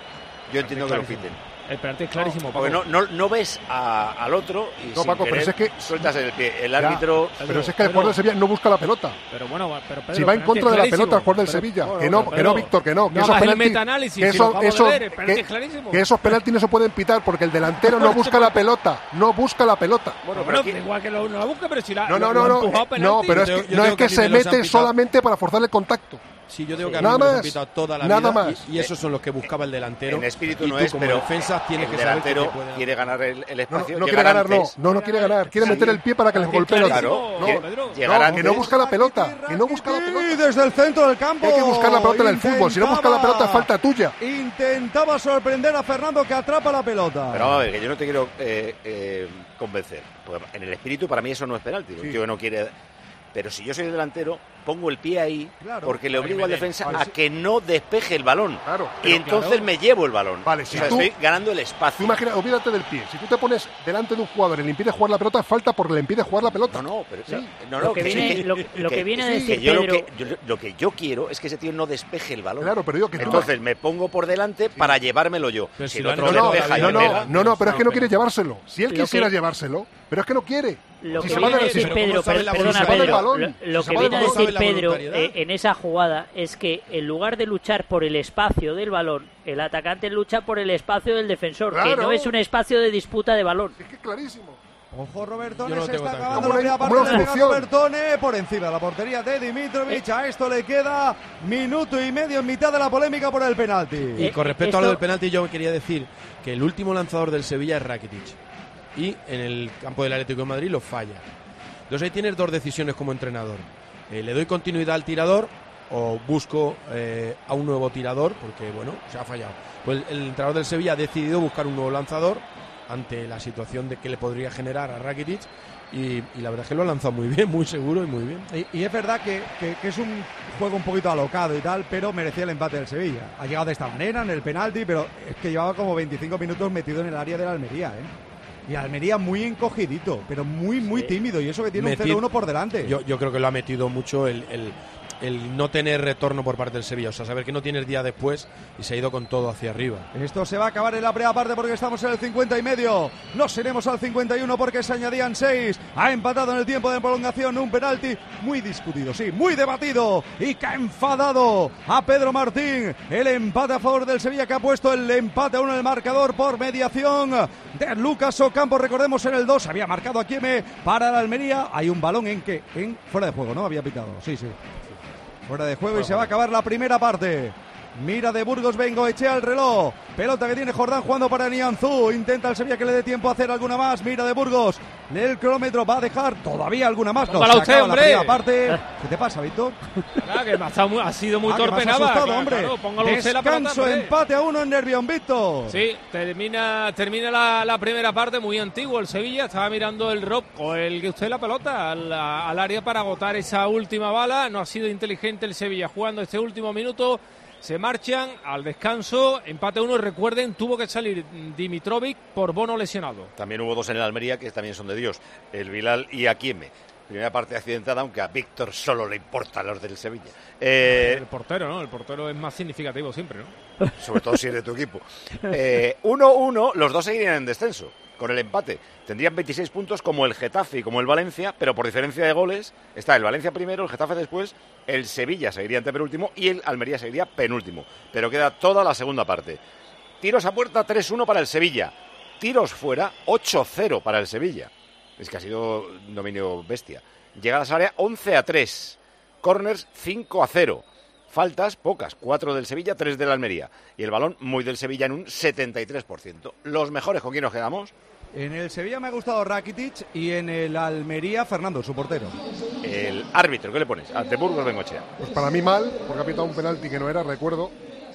yo entiendo que lo clarísimo. El penalti es clarísimo, Porque Paco. no, no, no ves a- al otro y No, sin Paco, pero querer es que- sueltas el pie. El Ya, árbitro... pero es que el jugador del Sevilla no busca la pelota. Pero bueno, pero Pedro, si va en contra de la pelota el jugador del Sevilla. bueno, que no, pero- que no, Víctor, que no. Que no esos penaltis, metaanálisis, que si eso- de eso- ver, el penalti que- es clarísimo. que esos penaltis no se pueden pitar porque el delantero no busca la pelota. No busca la pelota. Bueno, pero igual que lo, no la busca, pero si la, No, no, no, eh, penalti. No, pero es que, se mete solamente para forzar el contacto. Sí, yo digo que a Nada mí me toda la Nada vida más. Y, y esos son los que buscaba el delantero. En espíritu y no es, como pero defensa tienes el que saber que delantero quiere ganar el, el No, no, espacio. no quiere ganar, no. antes. No, no quiere ganar. Quiere Sí. meter el pie para que les golpee el Claro, No, antes. que no busca la pelota. Que no busca la pelota. Y desde el centro del campo. Hay que buscar la pelota en el fútbol. Si no busca la pelota, falta tuya. Intentaba sorprender a Fernando que atrapa la pelota. Pero a ver, que yo no te quiero eh, eh, convencer. Porque en el espíritu para mí eso no es penalti. Un tío que no quiere Pero si yo soy el delantero, pongo el pie ahí Claro. porque le obligo al defensa Vale, a sí. que no despeje el balón. Claro, y entonces claro. me llevo el balón. Vale, O si sea, tú- estoy ganando el espacio. Tú imagina, olvídate del pie. Si tú te pones delante de un jugador y le impide jugar la pelota, falta porque le impide jugar la pelota. No, no, pero sí. No, Lo no, que viene- lo- lo que viene a decir yo lo, Pedro- yo- lo que yo quiero es que ese tío no despeje el balón. Claro, pero digo que tú- Entonces me pongo por delante para llevármelo yo. Pero si si el otro hecho despeja y no, me no, pega, no, no, pero es que no quiere llevárselo. Si él quisiera llevárselo, pero es que no quiere. Lo que viene a de- decir Pedro, lo, que viene a decir ¿Sabe la Pedro eh, en esa jugada es que en lugar de luchar por el espacio del balón, el atacante lucha por el espacio del defensor, que no es un espacio de disputa de balón. Es que clarísimo. Ojo, Robertone no se está acabando la primera parte. Robertone por encima de la portería de Dimitrovic. A esto le queda minuto y medio en mitad de la polémica por el penalti. Y con respecto a lo del penalti, yo quería decir que el último lanzador del Sevilla es Rakitic. Y en el campo del Atlético de Madrid lo falla. Entonces ahí tienes dos decisiones como entrenador. Eh, ¿Le doy continuidad al tirador o busco eh, a un nuevo tirador? Porque, bueno, se ha fallado. Pues el, entrenador del Sevilla ha decidido buscar un nuevo lanzador ante la situación de que le podría generar a Rakitic. Y, la verdad es que lo ha lanzado muy bien, muy seguro y muy bien. Y, es verdad que, que- que es un juego un poquito alocado y tal, pero merecía el empate del Sevilla. Ha llegado de esta manera en el penalti, pero es que llevaba como 25 minutos metido en el área de la Almería, ¿eh? Y Almería muy encogidito, pero muy, muy tímido. Y eso que tiene un 0-1 por delante. Yo, yo creo que lo ha metido mucho el, el- el no tener retorno por parte del Sevilla. O sea, saber que no tienes día después y se ha ido con todo hacia arriba. Esto se va a acabar en la primera parte porque estamos en el 50 y medio. Nos iremos al 51 porque se añadían 6. Ha empatado en el tiempo de prolongación un penalti muy discutido, sí, muy debatido y que ha enfadado a Pedro Martín. El empate a favor del Sevilla que ha puesto el empate a uno en el marcador por mediación de Lucas Ocampo. Recordemos en el 2 había marcado a Kieme para la Almería. Hay un balón en que en fuera de juego, ¿no? Había pitado. Sí, sí. Fuera de juego y se va a acabar la primera parte. Mira de Burgos Bengo, eche al reloj. Pelota que tiene Jordán jugando para Nianzú. Intenta el Sevilla que le dé tiempo a hacer alguna más. Mira de Burgos. El cronómetro va a dejar todavía alguna más. No, se usted, la hombre. primera parte. ¿Qué te pasa, Víctor? Ah, que ha, estado muy- ha sido muy Ah, torpe asustado, claro, hombre. la pelota, Descanso, empate a uno en Nervión, Víctor. Sí, termina, termina la, la primera parte muy antiguo el Sevilla. Estaba mirando el rock o el que usted la pelota al, al área para agotar esa última bala. No ha sido inteligente el Sevilla jugando este último minuto. Se marchan al descanso, empate uno y recuerden, tuvo que salir Dimitrovic por Bono lesionado. También hubo dos en el Almería que también son de Dios, el Bilal y Aquieme. Primera parte accidentada, aunque a Víctor solo le importan los del Sevilla. Eh, el portero, ¿no? El portero es más significativo siempre, ¿no? sobre todo si es de tu equipo. Eh, 1-1, los dos seguirían en descenso, con el empate. Tendrían 26 puntos como el Getafe y como el Valencia, pero por diferencia de goles está el Valencia primero, el Getafe después, el Sevilla seguiría antepenúltimo y el Almería seguiría penúltimo. Pero queda toda la segunda parte. Tiros a puerta 3-1 para el Sevilla. Tiros fuera 8-0 para el Sevilla. Es que ha sido dominio bestia. Llegadas a área 11 a 3. Corners 5 a 0. Faltas pocas, 4 del Sevilla, 3 del Almería. Y el balón muy del Sevilla en un 73%. Los mejores con quién nos quedamos. En el Sevilla me ha gustado Rakitic y en el Almería Fernando, su portero. El árbitro, ¿qué le pones? A De Burgos Bengochea. Pues para mí mal, porque ha pitado un penalti que no era, recuerdo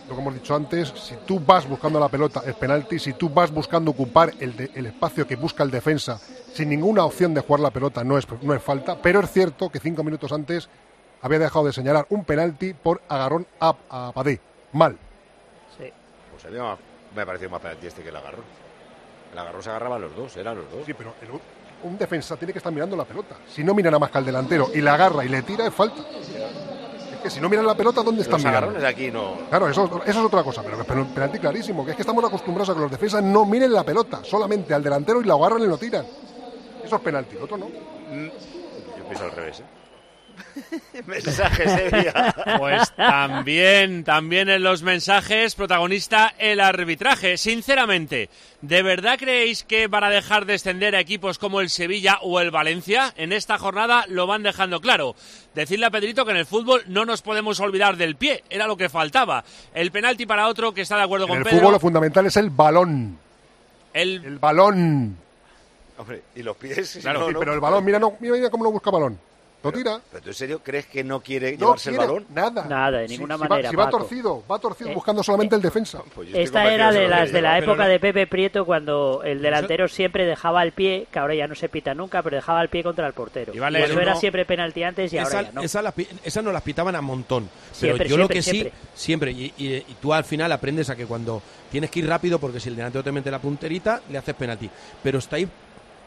lo que hemos dicho antes, si tú vas buscando la pelota es penalti, si tú vas buscando ocupar el, de- el espacio que busca el defensa sin ninguna opción de jugar la pelota no es, no es falta, pero es cierto que cinco minutos antes había dejado de señalar un penalti por agarrón a, a Padé. Mal. Pues a mí me ha parecido más penalti este que el agarrón. El agarrón se agarraba a los dos, eran los dos. Sí, pero el- un defensa tiene que estar mirando la pelota. Si no mira nada más que al delantero y le agarra y le tira, es falta. Es que si no miran la pelota, ¿dónde están Los mirando? agarrones de aquí no. Claro, eso, eso es otra cosa, pero, un penalti clarísimo, que es que estamos acostumbrados a que los defensas no miren la pelota, solamente al delantero y la agarran y lo tiran. Eso es penalti, lo otro no. Yo pienso al revés, ¿eh? Mensaje Sevilla. Pues también, también en los mensajes protagonista el arbitraje. Sinceramente, ¿de verdad creéis que van a dejar descender a equipos como el Sevilla o el Valencia? En esta jornada lo van dejando claro. Decirle a Pedrito que en el fútbol no nos podemos olvidar del pie, era lo que faltaba. El penalti para otro que está de acuerdo En con el Pedro. fútbol lo fundamental es el balón. El, balón. Hombre, y los pies. Claro, sí, pero el balón, mira, no, mira, mira cómo lo busca balón. Lo tira. ¿Pero tú en serio crees que no quiere No llevarse el quiere balón? Nada. Nada, de ninguna si va- manera. Si va, Paco. torcido, va torcido Eh, buscando solamente el defensa. Pues Esta era de las de la época no- de Pepe Prieto cuando el delantero siempre dejaba el pie, que ahora ya no se pita nunca, pero dejaba el pie contra el portero. Y, va eso era uno- siempre penalti antes y ahora ya no. esas nos las pitaban a montón. Siempre, pero yo lo que siempre. sí, siempre, y, y- y tú al final aprendes a que cuando tienes que ir rápido, porque si el delantero te mete la punterita, le haces penalti. Pero estáis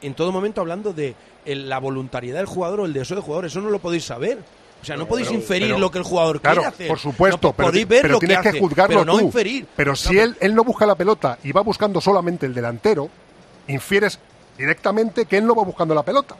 en todo momento hablando de el- la voluntariedad del jugador o el deseo del jugador. Eso no lo podéis saber. O sea, no podéis inferir pero- lo que el jugador Claro, quiere hacer. por supuesto, No, pero, podéis ver pero lo que tienes que, hace, juzgarlo pero no tú. inferir. Pero si él, él no busca la pelota y va buscando solamente el delantero, infieres directamente que él no va buscando la pelota.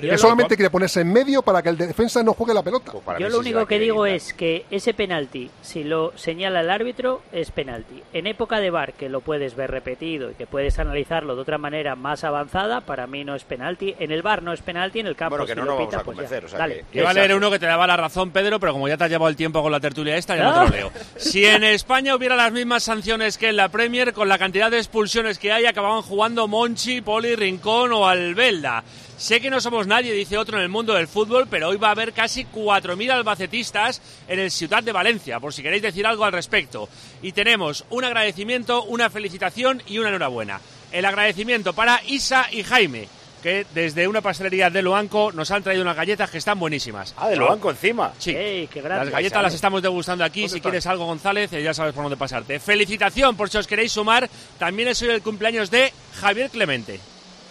Pero solamente lo- quiere ponerse en medio para que el defensa no juegue la pelota. Yo lo único que digo es que ese penalti, si lo señala el árbitro, es penalti. En época de VAR, que lo puedes ver repetido y que puedes analizarlo de otra manera más avanzada, para mí no es penalti. En el VAR no es penalti, en el campo Bueno, que si lo lo vamos pita, a pues o sea Dale. que- Iba a leer uno que te daba la razón, Pedro, pero como ya te has llevado el tiempo con la tertulia esta, ya no te lo leo. Si en España hubiera las mismas sanciones que en la Premier, con la cantidad de expulsiones que hay, acababan jugando Monchi, Poli, Rincón o Albelda. Sé que no somos nadie, dice otro en el mundo del fútbol, pero hoy va a haber casi 4.000 albacetistas en el Ciudad de Valencia, por si queréis decir algo al respecto. Y tenemos un agradecimiento, una felicitación y una enhorabuena. El agradecimiento para Isa y Jaime, que desde una pastelería de Loanco nos han traído unas galletas que están buenísimas. Ah, de Loanco encima. Sí. Ey, qué Las grande. galletas las estamos degustando aquí. Si ¿Dónde quieres algo, González, eh, ya sabes por dónde pasarte. Felicitación por si os queréis sumar. También es hoy el cumpleaños de Javier Clemente.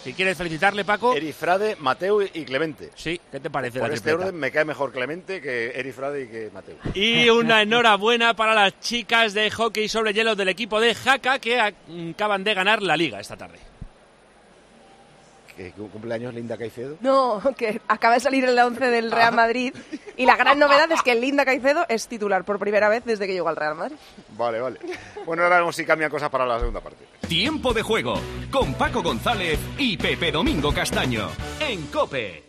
Si quieres felicitarle, Paco. Erifrade, Mateo y Clemente. Sí, ¿qué te parece Por la este orden me cae mejor Clemente que Erifrade y que Mateo. Y una enhorabuena para las chicas de hockey sobre hielo del equipo de Jaca que ac- acaban de ganar la liga esta tarde. ¿Qué cumpleaños Linda Caicedo? No, que acaba de salir el 11 del Real Madrid y la gran novedad es que Linda Caicedo es titular por primera vez desde que llegó al Real Madrid. Vale, vale. Bueno, ahora vemos si cambian cosas para la segunda parte. Tiempo de juego con Paco González y Pepe Domingo Castaño en Cope.